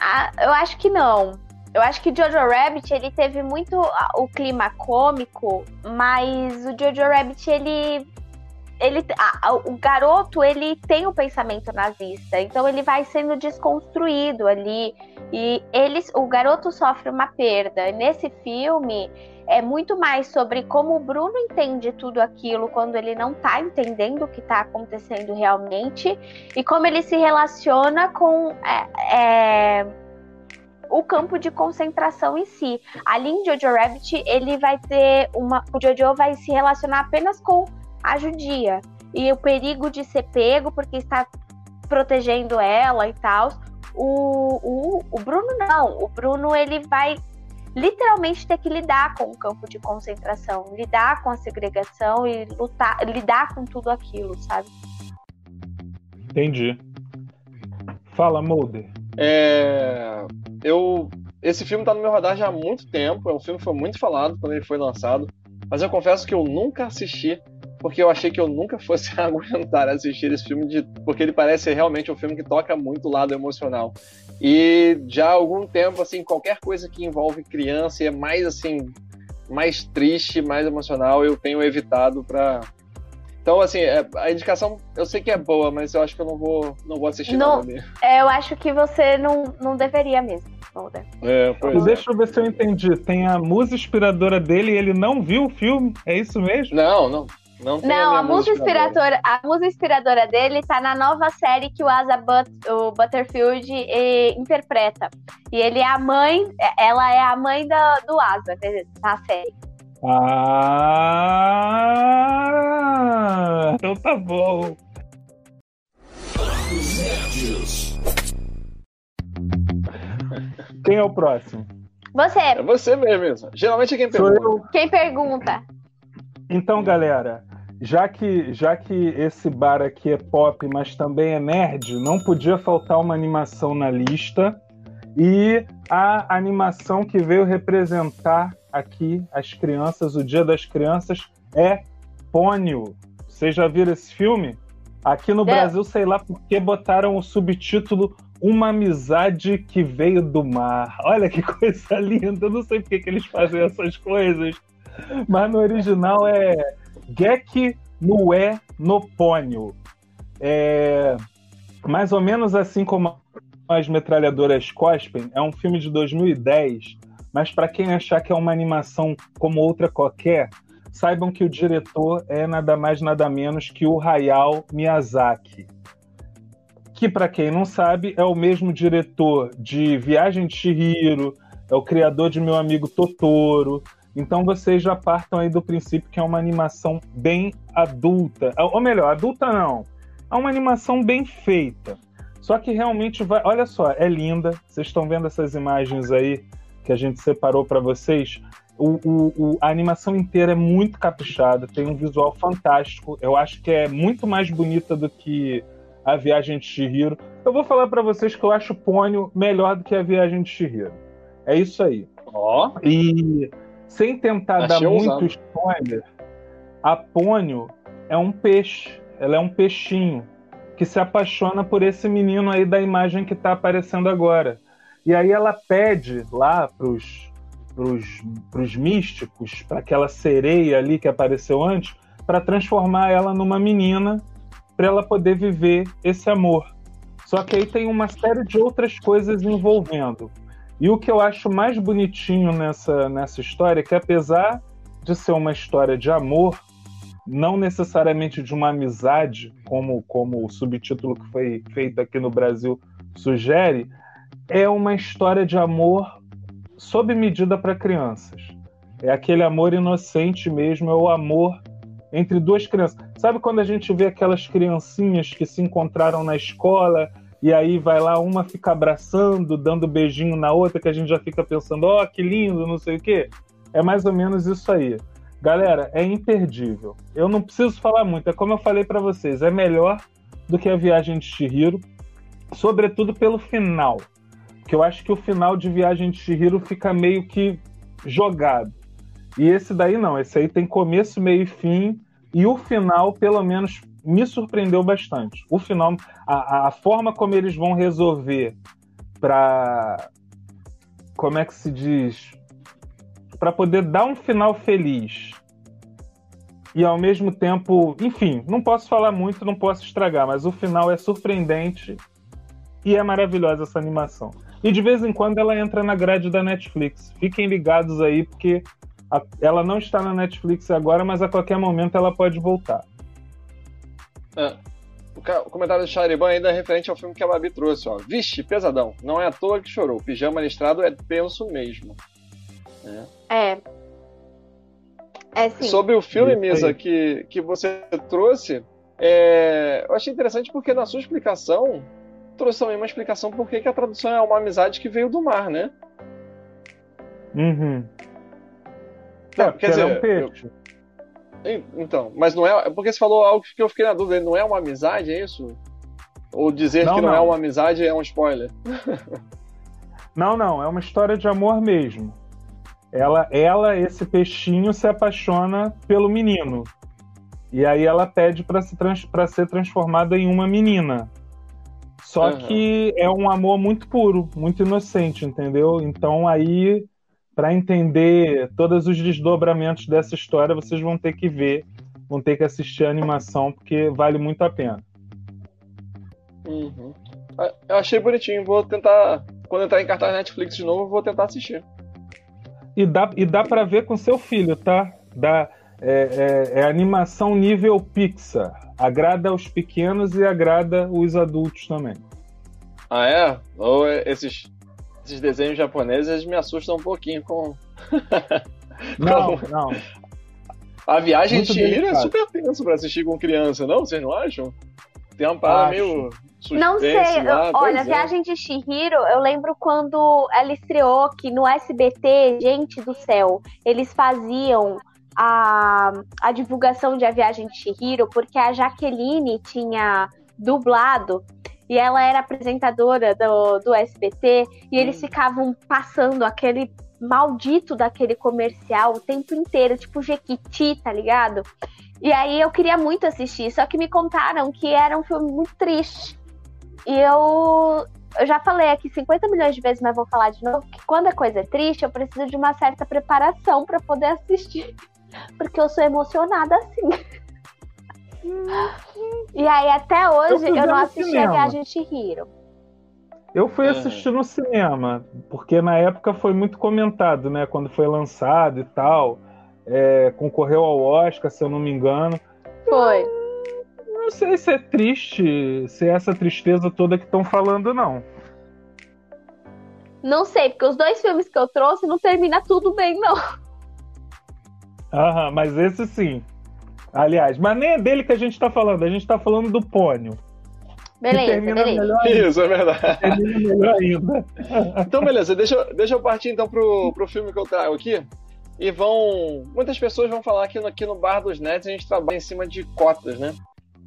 Ah, eu acho que não. Eu acho que Jojo Rabbit ele teve muito o clima cômico, mas o Jojo Rabbit ele ele, a, o garoto ele tem o um pensamento nazista, então ele vai sendo desconstruído ali e eles, o garoto sofre uma perda. Nesse filme é muito mais sobre como o Bruno entende tudo aquilo quando ele não tá entendendo o que tá acontecendo realmente e como ele se relaciona com é, é, o campo de concentração em si. Ali em Jojo Rabbit, ele vai ter uma. O Jojo vai se relacionar apenas com a judia. E o perigo de ser pego porque está protegendo ela e tal. O, o, o Bruno não. O Bruno ele vai literalmente ter que lidar com o campo de concentração, lidar com a segregação e lutar, lidar com tudo aquilo, sabe? Entendi. Fala, Mulder. É, eu, esse filme tá no meu radar já há muito tempo. É um filme que foi muito falado quando ele foi lançado. Mas eu confesso que eu nunca assisti, porque eu achei que eu nunca fosse aguentar assistir esse filme, de, porque ele parece realmente um filme que toca muito o lado emocional. E já há algum tempo, assim, qualquer coisa que envolve criança e é mais assim, mais triste, mais emocional, eu tenho evitado para então, assim, é, a indicação eu sei que é boa, mas eu acho que eu não vou, não vou assistir não, nada é, Eu acho que você não, não deveria mesmo. É, pois Deixa eu ver se eu entendi. Tem a musa inspiradora dele e ele não viu o filme? É isso mesmo? Não, não. Não, não a, a musa inspiradora, a musa inspiradora dele tá na nova série que o Asa But, o Butterfield e, interpreta. E ele é a mãe, ela é a mãe da, do Asa na série. Ah, então tá bom. Quem é o próximo? Você. É você mesmo. Geralmente é quem pergunta. Quem pergunta? Então, galera, já que, já que esse bar aqui é pop, mas também é nerd, não podia faltar uma animação na lista. E a animação que veio representar aqui as crianças, o Dia das Crianças, é Pônio. Vocês já viram esse filme? Aqui no é. Brasil, sei lá por que botaram o subtítulo Uma Amizade que Veio do Mar. Olha que coisa linda. Eu não sei por que, eles fazem essas coisas. Mas no original é Gek Nué no Pônio. É mais ou menos assim como as metralhadoras cospem. É um filme de 2010 mas para quem achar que é uma animação como outra qualquer, saibam que o diretor é nada mais nada menos que o Hayao Miyazaki. Que para quem não sabe, é o mesmo diretor de Viagem de Chihiro, é o criador de Meu Amigo Totoro. Então vocês já partam aí do princípio que é uma animação bem adulta, ou melhor, adulta não. É uma animação bem feita. Só que realmente vai, olha só, é linda. Vocês estão vendo essas imagens aí que a gente separou para vocês, o, o, o, a animação inteira é muito caprichada, tem um visual fantástico. Eu acho que é muito mais bonita do que a Viagem de Chihiro. Eu vou falar para vocês que eu acho Pônio melhor do que a Viagem de Chihiro. É isso aí. Ó. Oh. E sem tentar Achei dar muito spoiler, a Pônio é um peixe. Ela é um peixinho que se apaixona por esse menino aí da imagem que está aparecendo agora. E aí ela pede lá pros, pros, pros místicos, para aquela sereia ali que apareceu antes, para transformar ela numa menina, para ela poder viver esse amor. Só que aí tem uma série de outras coisas envolvendo. E o que eu acho mais bonitinho nessa, nessa história é que, apesar de ser uma história de amor, não necessariamente de uma amizade, como, como o subtítulo que foi feito aqui no Brasil sugere, é uma história de amor sob medida para crianças. É aquele amor inocente mesmo, é o amor entre duas crianças. Sabe quando a gente vê aquelas criancinhas que se encontraram na escola e aí vai lá, uma fica abraçando, dando beijinho na outra, que a gente já fica pensando, ó, oh, que lindo, não sei o quê? É mais ou menos isso aí. Galera, é imperdível. Eu não preciso falar muito, é como eu falei para vocês, é melhor do que a Viagem de Chihiro, sobretudo pelo final que eu acho que o final de Viagem de Chihiro fica meio que jogado. E esse daí não, esse aí tem começo, meio e fim, e o final, pelo menos, me surpreendeu bastante. O final, a, a forma como eles vão resolver para. Como é que se diz? Para poder dar um final feliz e ao mesmo tempo, enfim, não posso falar muito, não posso estragar, mas o final é surpreendente e é maravilhosa essa animação. E de vez em quando ela entra na grade da Netflix. Fiquem ligados aí, porque a, ela não está na Netflix agora, mas a qualquer momento ela pode voltar. É. O, comentário do Chariban ainda é referente ao filme que a Babi trouxe, ó. Vixe, pesadão. Não é à toa que chorou. Pijama listrado é tenso mesmo. É. é. é sim. Sobre o filme, Misa, que, que você trouxe, é... eu achei interessante porque na sua explicação trouxe também uma explicação por que a tradução é uma amizade que veio do mar, né? Uhum. Não, é, quer dizer, é um peixe. Eu... Então, mas não é. Porque você falou algo que eu fiquei na dúvida. Não é uma amizade, é isso? Ou dizer não, que não, não, é uma amizade é um spoiler? não, não. É uma história de amor mesmo. Ela, ela, esse peixinho, se apaixona pelo menino. E aí ela pede para se trans, ser transformada em uma menina. Só uhum. que é um amor muito puro, muito inocente, entendeu? Então aí, para entender todos os desdobramentos dessa história, vocês vão ter que ver, vão ter que assistir a animação, porque vale muito a pena. Uhum. Ah, eu achei bonitinho, vou tentar. Quando entrar em cartaz Netflix de novo, vou tentar assistir. E dá, e dá para ver com seu filho, tá? Dá, é, é, é animação nível Pixar agrada aos pequenos e agrada os adultos também. Ah, é? Ou esses, esses desenhos japoneses me assustam um pouquinho com. não, não. A viagem de Chihiro é super tenso pra assistir com criança, não? Vocês não acham? Tem uma parada meio. Não sei, lá, olha, a é. Viagem de Shihiro, eu lembro quando ela estreou que no SBT, gente do céu, eles faziam a, a divulgação de A Viagem de Chihiro, porque a Jaqueline tinha dublado e ela era apresentadora do, do SBT e eles ficavam passando aquele maldito daquele comercial o tempo inteiro, tipo Jequiti, tá ligado? E aí eu queria muito assistir, só que me contaram que era um filme muito triste. E eu, eu já falei aqui 50 milhões de vezes, mas vou falar de novo, que quando a coisa é triste, eu preciso de uma certa preparação para poder assistir porque eu sou emocionada assim. e aí, até hoje, eu, eu não assisti cinema. a Viagem de Chihiro. Eu fui é. assistir no cinema, porque na época foi muito comentado, né? Quando foi lançado e tal. É, concorreu ao Oscar, se eu não me engano. Foi. Não, não sei se é triste, se é essa tristeza toda que estão falando, não. Não sei, porque os dois filmes que eu trouxe não termina tudo bem, não. Aham, mas esse sim. Aliás, mas nem é dele que a gente tá falando, a gente tá falando do Pônio. Beleza, beleza. Isso, é verdade. Termina melhor ainda. então, beleza, deixa, eu, deixa eu partir então pro, pro filme que eu trago aqui. E vão. Muitas pessoas vão falar que aqui no Bar dos Nets a gente trabalha em cima de cotas, né?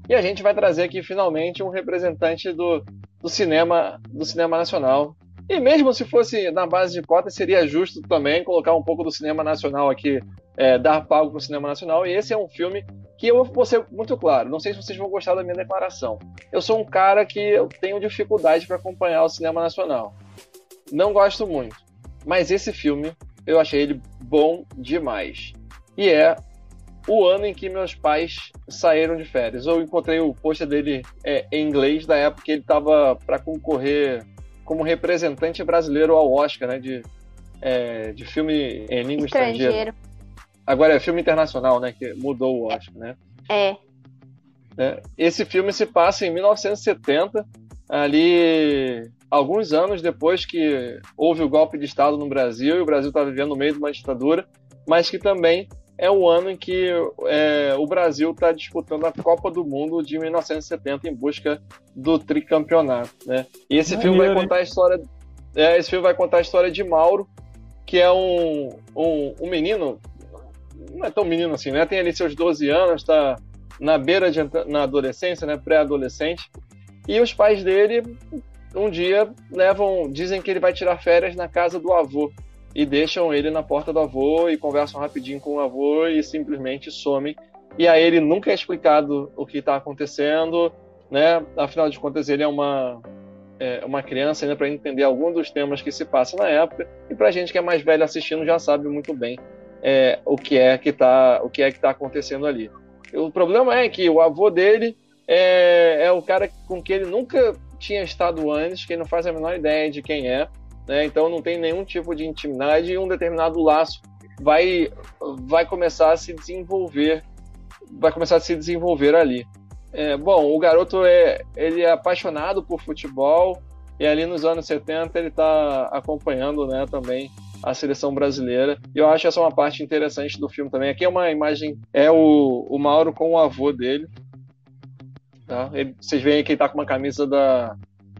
E a gente vai trazer aqui finalmente um representante do, do cinema do cinema nacional. E mesmo se fosse na base de cotas, seria justo também colocar um pouco do cinema nacional aqui é, dar palco para o cinema nacional. E esse é um filme que eu vou ser muito claro. Não sei se vocês vão gostar da minha declaração. Eu sou um cara que eu tenho dificuldade para acompanhar o cinema nacional. Não gosto muito. Mas esse filme eu achei ele bom demais. E é o ano em que meus pais saíram de férias. Eu encontrei o pôster dele é, em inglês da época que ele estava para concorrer como representante brasileiro ao Oscar, né? De, é, de filme em língua estrangeira. estrangeira. Agora é filme internacional, né? Que mudou o Oscar, né? É. é. Esse filme se passa em 1970, ali alguns anos depois que houve o golpe de Estado no Brasil e o Brasil está vivendo no meio de uma ditadura, mas que também é o ano em que é, o Brasil está disputando a Copa do Mundo de 1970 em busca do tricampeonato, né? E esse Maneiro, filme vai contar a história, é, esse filme vai contar a história de Mauro, que é um, um, um menino não é tão menino assim, né? Tem ali seus 12 anos, está na beira de na adolescência, né? Pré-adolescente. E os pais dele um dia levam, dizem que ele vai tirar férias na casa do avô e deixam ele na porta do avô e conversam rapidinho com o avô e simplesmente somem. E a ele nunca é explicado o que está acontecendo, né? Afinal de contas, ele é uma é, uma criança ainda para entender alguns dos temas que se passam na época e para gente que é mais velho assistindo já sabe muito bem é, o que é que está o que é que tá acontecendo ali. O problema é que o avô dele é, é o cara com que ele nunca tinha estado antes, que ele não faz a menor ideia de quem é, né? Então não tem nenhum tipo de intimidade e um determinado laço vai vai começar a se desenvolver, vai começar a se desenvolver ali. É, bom, o garoto é ele é apaixonado por futebol e ali nos anos 70 ele está acompanhando, né, também a seleção brasileira. E eu acho essa uma parte interessante do filme também. Aqui é uma imagem, é o, o Mauro com o avô dele. Tá? Ele, vocês veem que ele está com uma camisa da,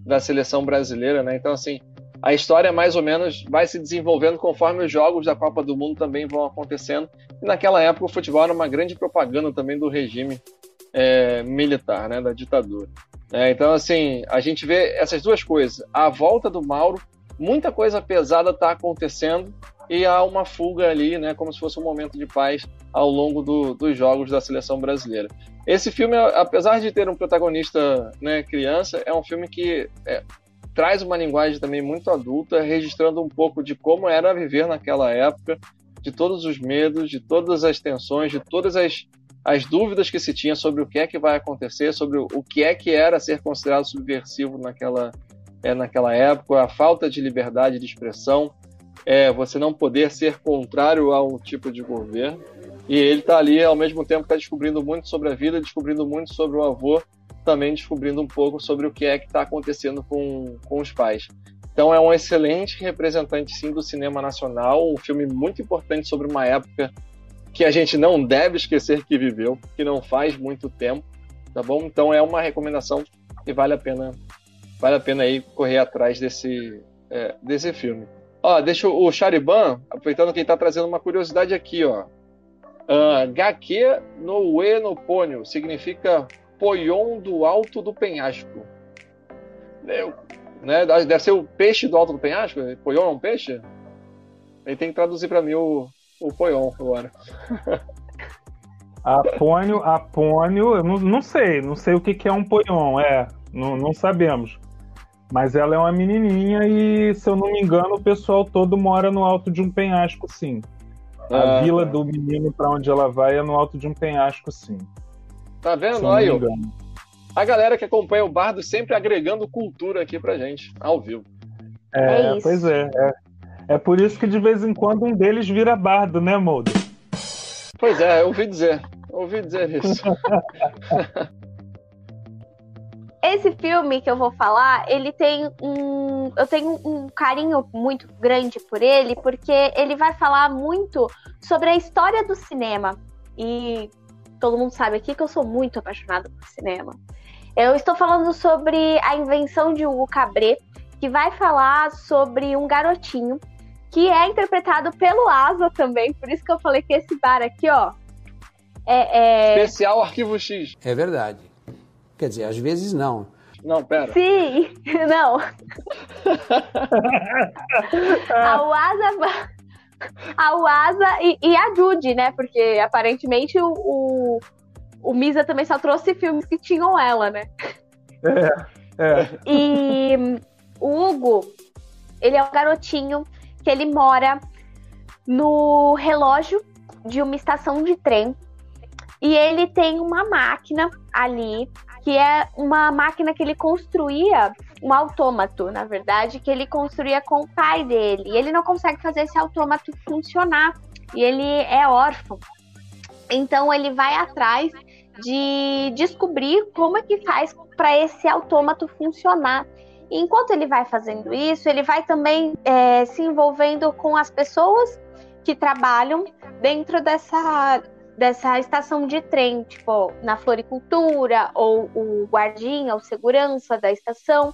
da seleção brasileira, né? Então, assim, a história mais ou menos vai se desenvolvendo conforme os jogos da Copa do Mundo também vão acontecendo. E naquela época o futebol era uma grande propaganda também do regime é, militar, né, da ditadura. É, então, assim, a gente vê essas duas coisas. A volta do Mauro muita coisa pesada está acontecendo e há uma fuga ali, né, como se fosse um momento de paz ao longo do, dos jogos da seleção brasileira. Esse filme, apesar de ter um protagonista né, criança, é um filme que é, traz uma linguagem também muito adulta, registrando um pouco de como era viver naquela época, de todos os medos, de todas as tensões, de todas as, as dúvidas que se tinha sobre o que é que vai acontecer, sobre o, o que é que era ser considerado subversivo naquela, é, naquela época, a falta de liberdade de expressão, é você não poder ser contrário a um tipo de governo. E ele está ali, ao mesmo tempo, está descobrindo muito sobre a vida, descobrindo muito sobre o avô, também descobrindo um pouco sobre o que é que está acontecendo com, com os pais. Então é um excelente representante, sim, do cinema nacional, um filme muito importante sobre uma época que a gente não deve esquecer que viveu, que não faz muito tempo, tá bom? Então é uma recomendação que vale a pena vale a pena aí correr atrás desse, é, desse filme. Ó, deixa o Chariban, aproveitando que ele tá trazendo uma curiosidade aqui, ó. Uh, Gake no Uenopônio significa poion do alto do penhasco. Meu, né? Deve ser o peixe do alto do penhasco? Poion é um peixe? Ele tem que traduzir para mim o, o poion agora. Apônio, apônio, eu não, não sei, não sei o que, que é um poion, é, não, não sabemos. Mas ela é uma menininha e, se eu não me engano, o pessoal todo mora no alto de um penhasco, sim. A ah, vila do menino para onde ela vai é no alto de um penhasco, sim. Tá vendo? Olha, a galera que acompanha o Bardo sempre agregando cultura aqui pra gente, ao vivo. É, é pois é, é. É por isso que de vez em quando um deles vira bardo, né, Moldo? Pois é, eu ouvi dizer. Ouvi dizer isso. esse filme que eu vou falar, ele tem um. Eu tenho um carinho muito grande por ele, porque ele vai falar muito sobre a história do cinema. E todo mundo sabe aqui que eu sou muito apaixonada por cinema. Eu estou falando sobre a invenção de Hugo Cabret, que vai falar sobre um garotinho que é interpretado pelo Asa também, por isso que eu falei que esse bar aqui, ó. É, é... Especial Arquivo X. É verdade. Quer dizer, às vezes não. Não, pera. Sim, não. a Wasa, a Wasa e, e, a Judy, né? Porque aparentemente o, o, o, Misa também só trouxe filmes que tinham ela, né? É, é. E o Hugo, ele é um garotinho que ele mora no relógio de uma estação de trem. E ele tem uma máquina ali que é uma máquina que ele construía, um autômato, na verdade, que ele construía com o pai dele. E ele não consegue fazer esse autômato funcionar. E ele é órfão. Então ele vai atrás de descobrir como é que faz para esse autômato funcionar. E enquanto ele vai fazendo isso, ele vai também é, se envolvendo com as pessoas que trabalham dentro dessa dessa estação de trem, tipo, na floricultura, ou o guardinha, o segurança da estação.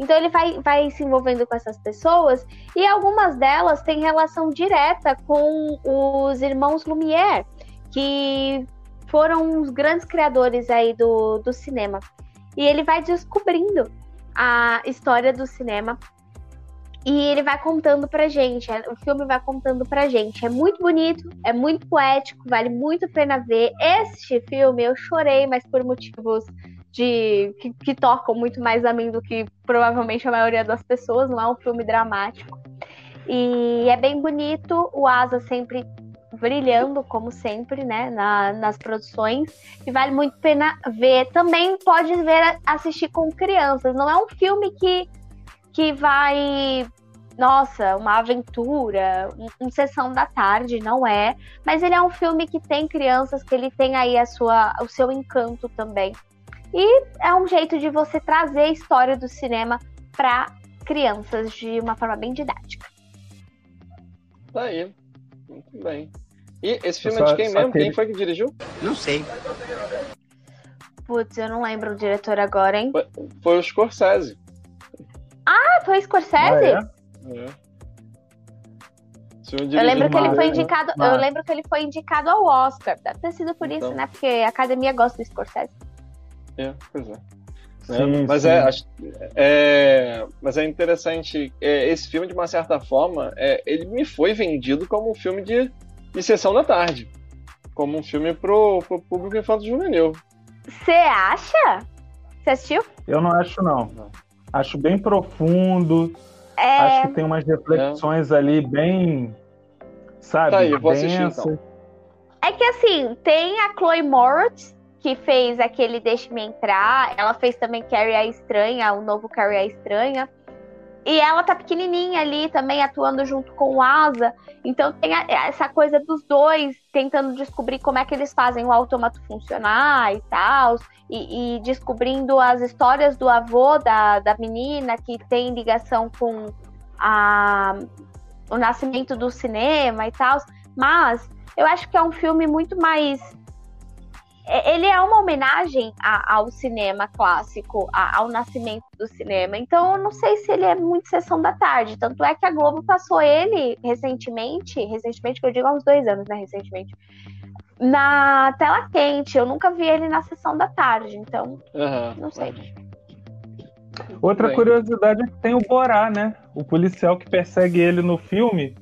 Então ele vai, vai se envolvendo com essas pessoas e algumas delas têm relação direta com os irmãos Lumière, que foram os grandes criadores aí do, do cinema. E ele vai descobrindo a história do cinema e ele vai contando pra gente, é, o filme vai contando pra gente. É muito bonito, é muito poético, vale muito a pena ver. Este filme eu chorei, mas por motivos de que, que, tocam muito mais a mim do que provavelmente a maioria das pessoas, não é um filme dramático. E é bem bonito, o Asa sempre brilhando, como sempre, né, na, nas produções, e vale muito a pena ver. Também pode ver, assistir com crianças. Não é um filme que, que vai, nossa, uma aventura, um, um sessão da tarde, não é. Mas ele é um filme que tem crianças, que ele tem aí a sua, o seu encanto também. E é um jeito de você trazer a história do cinema para crianças de uma forma bem didática. Tá aí. Muito bem. E esse filme é de quem mesmo? Quem foi que dirigiu? Não sei. Putz, eu não lembro o diretor agora, hein? Foi, foi o Scorsese. Ah, foi Scorsese? Ah, é? É. Eu lembro que ele foi Mario, indicado. Eu lembro que ele foi indicado ao Oscar. Deve ter sido por Então. isso, né? Porque a academia gosta do Scorsese. É, pois é. Sim, É, mas, sim. é, acho- é, mas é interessante. é, esse filme, de uma certa forma, é, ele me foi vendido como um filme de, de sessão da tarde. Como um filme pro, pro público infanto-juvenil. Você acha? Você assistiu? Eu não acho, não. Acho bem profundo. É. Acho que tem umas reflexões ali bem. Sabe? Tá aí, eu vou assistir, então. É que assim, tem a Chloe Moretz, que fez aquele Deixe-me Entrar. Ela fez também Carrie a Estranha, o novo Carrie a Estranha. E ela tá pequenininha ali também, atuando junto com o Asa. Então tem a- essa coisa dos dois tentando descobrir como é que eles fazem o autômato funcionar e tal. E, e descobrindo as histórias do avô da, da menina que tem ligação com a, o nascimento do cinema e tal. Mas eu acho que é um filme muito mais. é- Ele é uma homenagem a- ao cinema clássico, a- ao nascimento do cinema. Então, eu não sei se ele é muito sessão da tarde. Tanto é que a Globo passou ele recentemente, recentemente, que eu digo há uns dois anos, né? Recentemente, na tela quente. Eu nunca vi ele na sessão da tarde. Então, Aham. não sei. Outra Bem. curiosidade é que tem o Borá, né? O policial que persegue ele no filme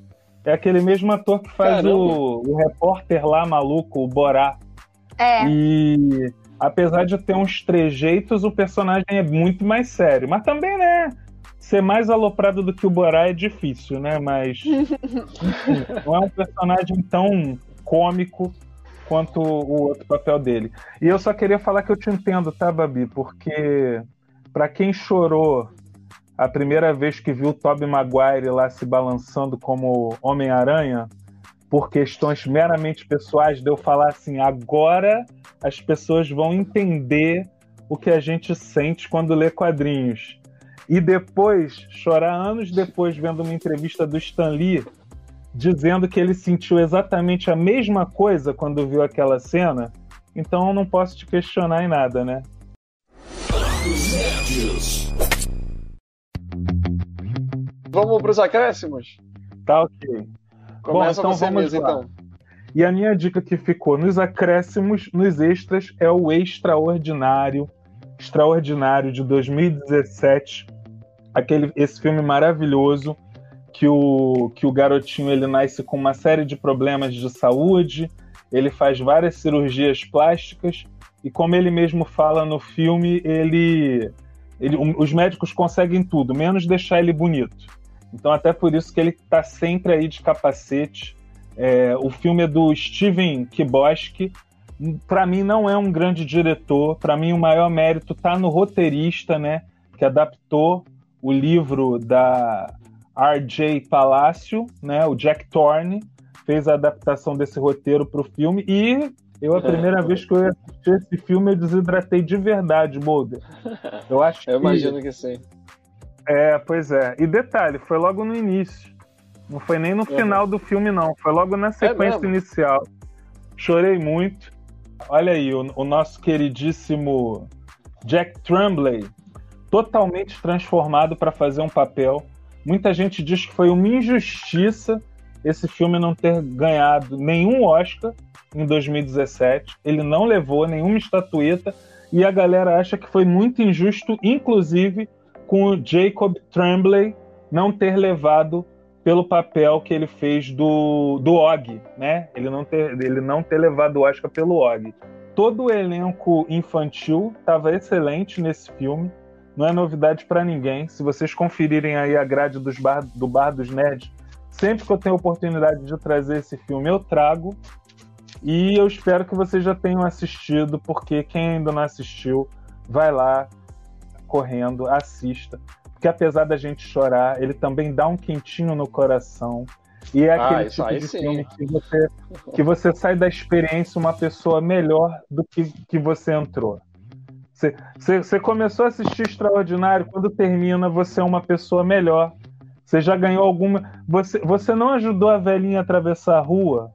é aquele mesmo ator que faz o, o repórter lá maluco, o Borá. É, E apesar de ter uns trejeitos, o personagem é muito mais sério. Mas também, né? Ser mais aloprado do que o Borá é difícil, né? Mas enfim, não é um personagem tão cômico quanto o outro papel dele. E eu só queria falar que eu te entendo, tá, Babi? Porque pra quem chorou a primeira vez que viu o Tobey Maguire lá se balançando como Homem-Aranha, por questões meramente pessoais, de eu falar assim, agora as pessoas vão entender o que a gente sente quando lê quadrinhos. E depois, chorar anos depois, vendo uma entrevista do Stan Lee, dizendo que ele sentiu exatamente a mesma coisa quando viu aquela cena, então eu não posso te questionar em nada, né? Vamos pros acréscimos? Tá ok. Começa então você vamos mesmo, lá. então. E a minha dica que ficou nos acréscimos, nos extras, é o Extraordinário, Extraordinário de 2017. Aquele, esse filme maravilhoso que o, que o garotinho ele nasce com uma série de problemas de saúde, ele faz várias cirurgias plásticas e como ele mesmo fala no filme, ele, ele os médicos conseguem tudo, menos deixar ele bonito. Então até por isso que ele está sempre aí de capacete. É, o filme é do Steven Kiboski. Para mim não é um grande diretor. Para mim o maior mérito está no roteirista, né, que adaptou o livro da R.J. Palácio, né, o Jack Thorne fez a adaptação desse roteiro para o filme e eu a primeira vez que eu assisti esse filme eu desidratei de verdade, Mulder. Eu acho Eu que imagino que sim. é, pois é. E detalhe, foi logo no início. Não foi nem no final do filme, não. Foi logo na sequência mesmo? inicial. Chorei muito. Olha aí, o, o nosso queridíssimo Jack Tremblay, totalmente transformado para fazer um papel. Muita gente diz que foi uma injustiça esse filme não ter ganhado nenhum Oscar em 2017. Ele não levou nenhuma estatueta. E a galera acha que foi muito injusto, inclusive com o Jacob Tremblay não ter levado pelo papel que ele fez do, do Og, né? Ele não, ter, ele não ter levado o Oscar pelo Og. Todo o elenco infantil estava excelente nesse filme. Não é novidade para ninguém. Se vocês conferirem aí a grade dos bar, do Bar dos Nerds, Sempre que eu tenho oportunidade de trazer esse filme, eu trago. E eu espero que vocês já tenham assistido, porque quem ainda não assistiu, vai lá correndo, assista. Porque apesar da gente chorar, ele também dá um quentinho no coração. E é Ah, aquele isso tipo de sim. filme que você, que você sai da experiência uma pessoa melhor do que, que você entrou. Você, começou a assistir Extraordinário, quando termina, você é uma pessoa melhor. Você já ganhou alguma. Você, você não ajudou a velhinha a atravessar a rua?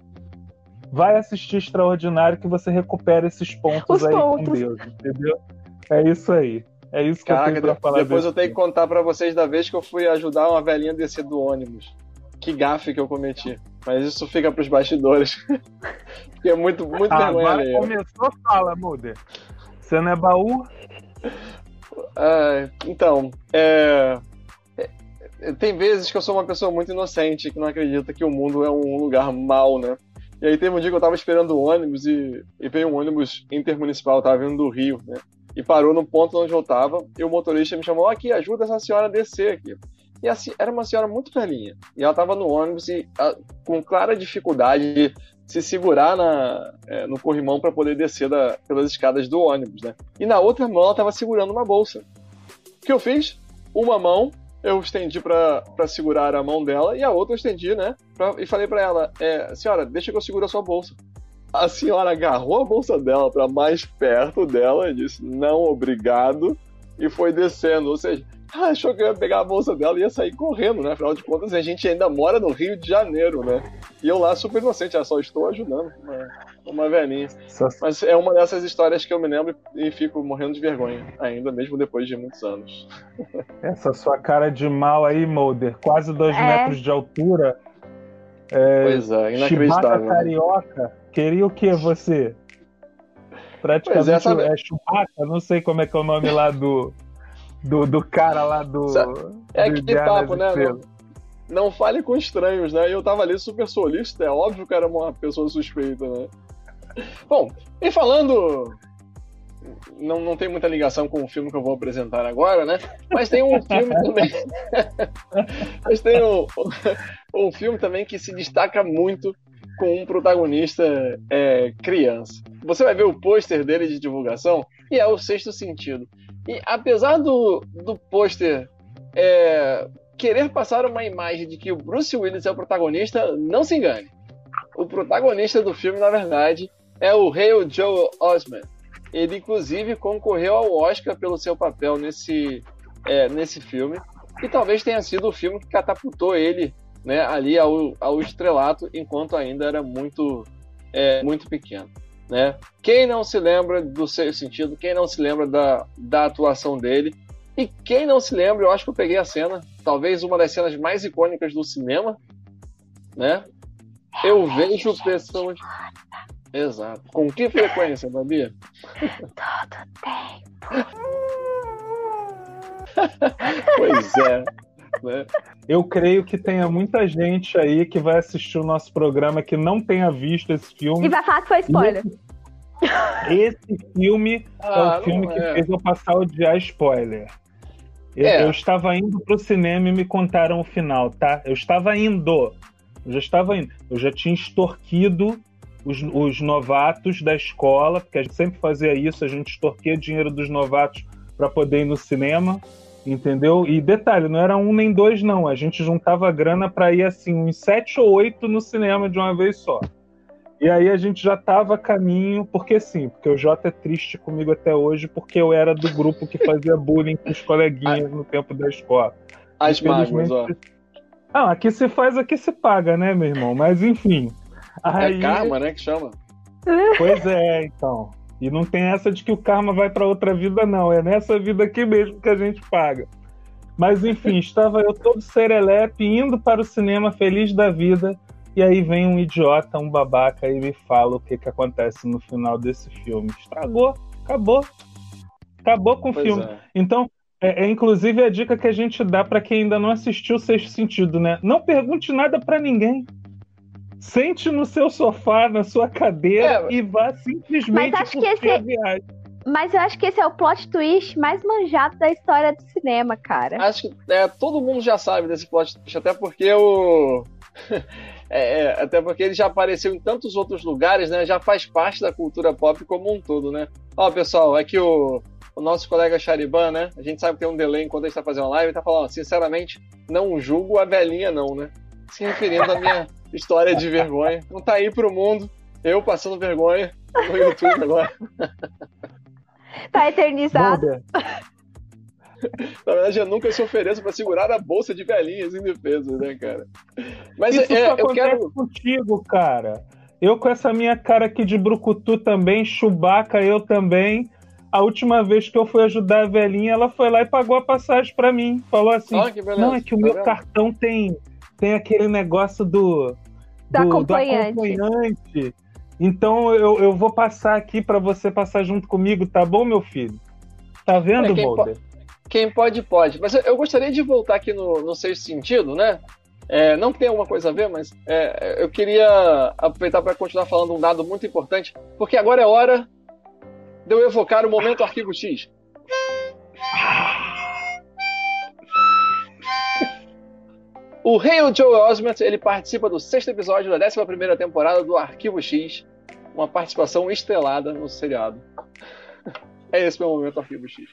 Vai assistir Extraordinário que você recupera esses pontos Os aí com pontos. Deus, entendeu? É isso aí. É isso que eu Caraca, tenho pra falar. depois eu tenho que contar pra vocês da vez que eu fui ajudar uma velhinha a descer do ônibus. Que gafe que eu cometi. Mas isso fica pros bastidores. Porque é muito, muito Ah, vergonha agora alheia. começou, fala, Muder. Você não é baú? Ah, então, é... é- Tem vezes que eu sou uma pessoa muito inocente, que não acredita que o mundo é um lugar mau, né? E aí teve um dia que eu tava esperando o ônibus e, e veio um ônibus intermunicipal, tava vindo do Rio, né? E parou no ponto onde eu tava, e o motorista me chamou, aqui, ajuda essa senhora a descer aqui. E assim, era uma senhora muito velhinha. E ela tava no ônibus e com clara dificuldade de se segurar na, é, no corrimão para poder descer da- pelas escadas do ônibus, né? E na outra mão ela tava segurando uma bolsa. O que eu fiz? Uma mão eu estendi para segurar a mão dela e a outra eu estendi, né? pra- e falei para ela: é, Senhora, deixa que eu seguro a sua bolsa. A senhora agarrou a bolsa dela para mais perto dela e disse: Não, obrigado. E foi descendo. Ou seja, ela achou que eu ia pegar a bolsa dela e ia sair correndo, né? Afinal de contas, a gente ainda mora no Rio de Janeiro, né? E eu lá super inocente, eu só estou ajudando uma, uma velhinha. Só- Mas é uma dessas histórias que eu me lembro e fico morrendo de vergonha, ainda mesmo depois de muitos anos. Essa sua cara de mal aí, Mulder. Quase dois É. metros de altura. Pois é, Chibata inacreditável. né? carioca. Queria o que você? Praticamente Pois é, sabe- é Chewbacca, não sei como é que é o nome lá do. Do, do cara lá do. É do nas papo, né? Não, não fale com estranhos, né? E eu tava ali super solícito, é óbvio que era uma pessoa suspeita, né? Bom, e falando. Não, não tem muita ligação com o filme que eu vou apresentar agora, né? Mas tem um filme também. Mas tem um, um filme também que se destaca muito com um protagonista é, criança. Você vai ver o pôster dele de divulgação e é o Sexto Sentido. E apesar do, do pôster é, querer passar uma imagem de que o Bruce Willis é o protagonista, não se engane. O protagonista do filme, na verdade, é o Hale Joe Osment. Ele, inclusive, concorreu ao Oscar pelo seu papel nesse, é, nesse filme. E talvez tenha sido o filme que catapultou ele né, ali ao, ao estrelato, enquanto ainda era muito, é, muito pequeno. Né? Quem não se lembra do seu sentido, quem não se lembra da, da atuação dele, e quem não se lembra, eu acho que eu peguei a cena, talvez uma das cenas mais icônicas do cinema, né? Eu vejo pessoas. Exato. Com que frequência, Babi? pois é. Né? Eu creio que tenha muita gente aí que vai assistir o nosso programa que não tenha visto esse E filme. vai falar que foi spoiler. Esse filme é Ah, o filme não que é. fez eu passar a odiar spoiler. Eu, É. eu estava indo pro cinema e me contaram o final, tá? Eu estava indo. Eu já estava indo. Eu já tinha extorquido os, os novatos da escola, porque a gente sempre fazia isso, a gente extorquia dinheiro dos novatos para poder ir no cinema, entendeu? E detalhe, não era um nem dois, não. A gente juntava grana para ir assim, uns sete ou oito no cinema de uma vez só. E aí a gente já estava a caminho, porque sim, porque o Jota é triste comigo até hoje, porque eu era do grupo que fazia bullying com os coleguinhas no tempo da escola. As mágoas, ó. Ah, aqui se faz, aqui se paga, né, meu irmão? Mas enfim. É Aí, karma, né? Que chama. Pois é, então. E não tem essa de que o karma vai para outra vida, não. É nessa vida aqui mesmo que a gente paga. Mas enfim, estava eu todo serelepe, indo para o cinema feliz da vida. E aí vem um idiota, um babaca, e me fala o que, que acontece no final desse filme. Estragou, acabou. Acabou com o Pois filme. é. Então, é, é inclusive a dica que a gente dá para quem ainda não assistiu o Sexto Sentido, né? Não pergunte nada para ninguém. Sente no seu sofá, na sua cadeira É, e vá simplesmente Mas acho que esse- a viagem. Mas eu acho que esse é o plot twist mais manjado da história do cinema, cara. Acho que é, todo mundo já sabe desse plot twist, até porque o. É, é, até porque ele já apareceu em tantos outros lugares, né? Já faz parte da cultura pop como um todo, né? Ó, pessoal, aqui o, o nosso colega Chariban, né? A gente sabe que tem um delay enquanto a gente tá fazendo live, ele tá falando, sinceramente, não julgo a velhinha, não, né? Se referindo à minha história de vergonha. Não tá aí pro mundo, eu passando vergonha no YouTube agora. Tá eternizado. Na verdade, eu nunca se ofereço pra segurar a bolsa de velhinhas em defesa, né, cara? Mas Isso é, só eu quero. contigo, cara. Eu com essa minha cara aqui de brucutu também, Chewbacca, eu também. A última vez que eu fui ajudar a velhinha, ela foi lá e pagou a passagem pra mim. Falou assim: beleza. Não, é que o Tá meu vendo? cartão tem, tem aquele negócio do, Do acompanhante. acompanhante. Então eu, eu vou passar aqui pra você passar junto comigo, tá bom, meu filho? Tá vendo, É, quem Mulder? Quem pode, pode. Mas eu- eu gostaria de voltar aqui no, no sexto sentido, né? É, não tenha alguma coisa a ver, mas é, eu queria aproveitar para continuar falando um dado muito importante, porque agora é hora de eu evocar o momento Arquivo X. O rei o Joe Osment, ele participa do sexto episódio da 11 primeira temporada do Arquivo X, uma participação estrelada no seriado. É esse meu momento Arquivo X.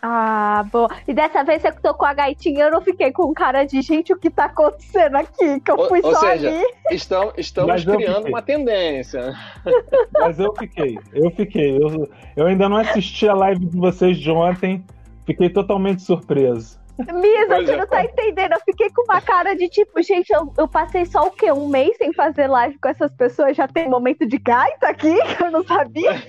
Ah, boa. E dessa vez você tocou a gaitinha, eu não fiquei com cara de gente, o que tá acontecendo aqui? Que eu Ou- fui ou só seja, ali. Estão, estamos criando fiquei. uma tendência. Mas eu fiquei, eu fiquei. Eu, eu ainda não assisti a live de vocês de ontem. Fiquei totalmente surpreso. Misa, Pois você é. não tá entendendo. Eu fiquei com uma cara de tipo, gente, eu, eu passei só o quê? Um mês sem fazer live com essas pessoas. Já tem momento de gaita aqui, que eu não sabia.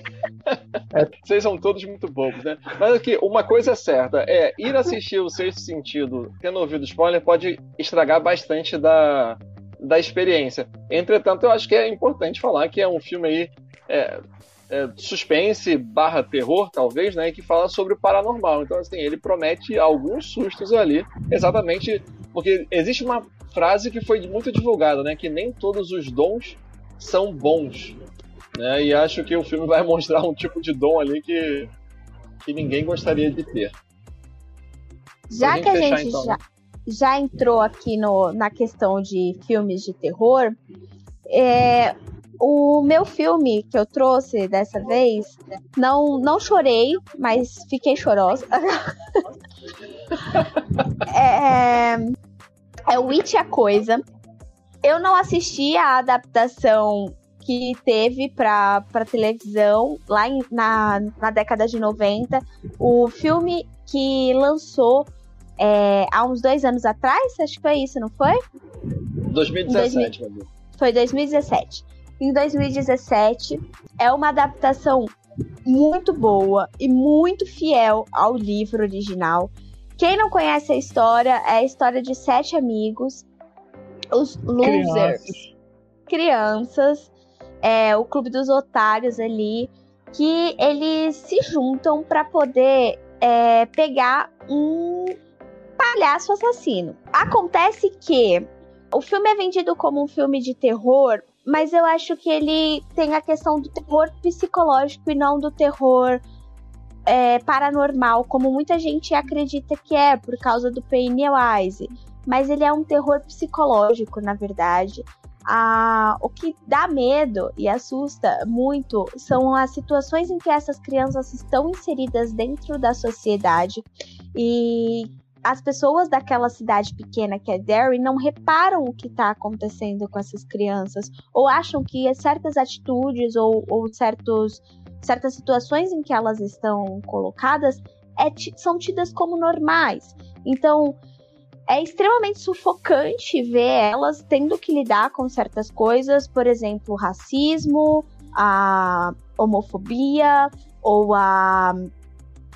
Vocês são todos muito bobos, né? Mas aqui, uma coisa é certa: é ir assistir o sexto sentido tendo ouvido spoiler pode estragar bastante da, da experiência. Entretanto, eu acho que é importante falar que é um filme aí. é, é, suspense barra terror, talvez, né? Que fala sobre o paranormal. Então, assim, ele promete alguns sustos ali, exatamente porque existe uma frase que foi muito divulgada, né? Que nem todos os dons são bons. Né? E acho que o filme vai mostrar um tipo de dom ali que, que ninguém gostaria de ter. Já que a gente então, já, já entrou aqui no, na questão de filmes de terror, é, o meu filme que eu trouxe dessa vez, não, não chorei, mas fiquei chorosa. é, é o It a Coisa. Eu não assisti a adaptação que teve para televisão lá em- na, na década de 90. O filme que lançou é, há uns dois anos atrás, acho que foi isso, não foi? 2017, meu amigo. Foi 2017. Em 2017, é uma adaptação muito boa e muito fiel ao livro original. Quem não conhece a história, é a história de sete amigos, os losers, Crianças. crianças, é, o clube dos otários ali, que eles se juntam para poder é, pegar um palhaço assassino. Acontece que o filme é vendido como um filme de terror, mas eu acho que ele tem a questão do terror psicológico e não do terror é, paranormal, como muita gente acredita que é por causa do Pennywise. Mas ele é um terror psicológico, na verdade. Ah, o que dá medo e assusta muito são as situações em que essas crianças estão inseridas dentro da sociedade e as pessoas daquela cidade pequena que é Derry não reparam o que está acontecendo com essas crianças ou acham que certas atitudes ou, ou certos, certas situações em que elas estão colocadas é são tidas como normais. Então é extremamente sufocante ver elas tendo que lidar com certas coisas, por exemplo, o racismo, a homofobia ou a,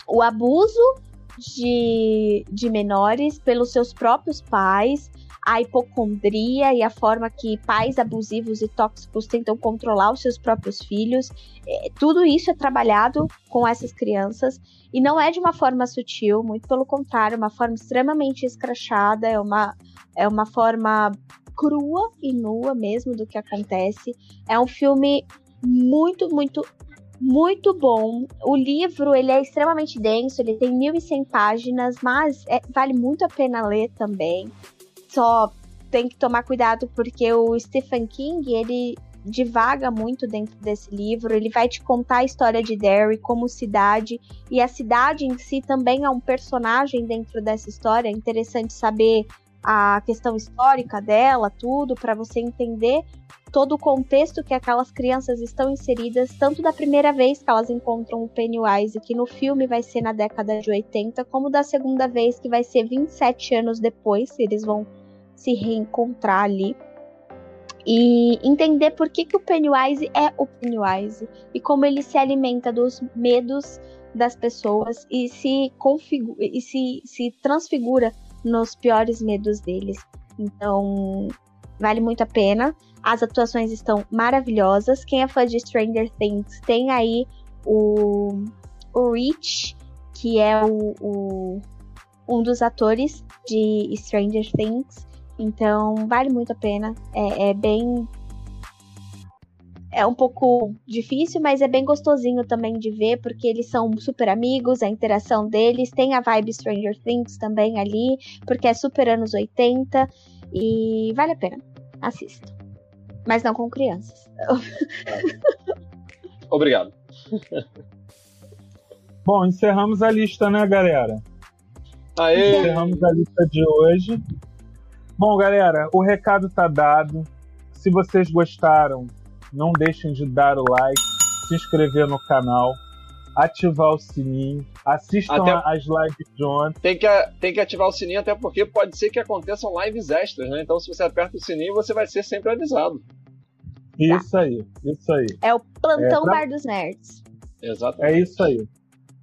o abuso de, de menores pelos seus próprios pais, a hipocondria e a forma que pais abusivos e tóxicos tentam controlar os seus próprios filhos. É, tudo isso é trabalhado com essas crianças e não é de uma forma sutil, muito pelo contrário, uma forma extremamente escrachada, é uma, é uma forma crua e nua mesmo do que acontece. É um filme muito, muito muito bom. O livro ele é extremamente denso, ele tem 1.100 páginas, mas é, vale muito a pena ler também. Só tem que tomar cuidado porque o Stephen King ele divaga muito dentro desse livro. Ele vai te contar a história de Derry como cidade e a cidade em si também é um personagem dentro dessa história. É interessante saber a questão histórica dela, tudo para você entender todo o contexto que aquelas crianças estão inseridas, tanto da primeira vez que elas encontram o Pennywise, que no filme vai ser na década de 80, como da segunda vez que vai ser 27 anos depois, eles vão se reencontrar ali. E entender por que, que o Pennywise é o Pennywise e como ele se alimenta dos medos das pessoas e se configura e se, se transfigura nos piores medos deles. Então, vale muito a pena. As atuações estão maravilhosas. Quem é fã de Stranger Things tem aí o, o Rich, que é o, o um dos atores de Stranger Things. Então, vale muito a pena. É, é, bem. É um pouco difícil, mas é bem gostosinho também de ver, porque eles são super amigos, a interação deles. Tem a vibe Stranger Things também ali, porque é super anos 80. E vale a pena. Assista. Mas não com crianças. Obrigado. Bom, encerramos a lista, né, galera? Aê! Encerramos a lista de hoje. Bom, galera, o recado tá dado. Se vocês gostaram, não deixem de dar o like, se inscrever no canal, ativar o sininho, assistam Até- as lives de ontem. Tem que, tem que ativar o sininho, até porque pode ser que aconteçam lives extras, né? Então, se você aperta o sininho, você vai ser sempre avisado. Isso aí, isso aí. É o plantão É, pra- Bar dos Nerds. Exatamente. É isso aí.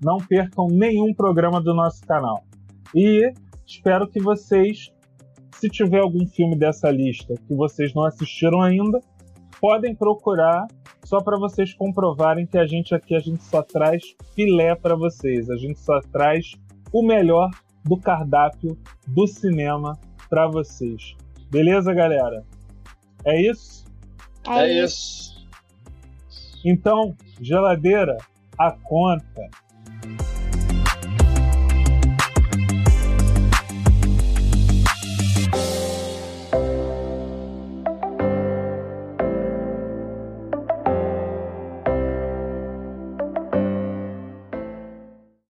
Não percam nenhum programa do nosso canal. E espero que vocês, se tiver algum filme dessa lista que vocês não assistiram ainda, podem procurar só para vocês comprovarem que a gente aqui a gente só traz filé para vocês. A gente só traz o melhor do cardápio do cinema para vocês. Beleza, galera? É isso? É isso. Então, geladeira, a conta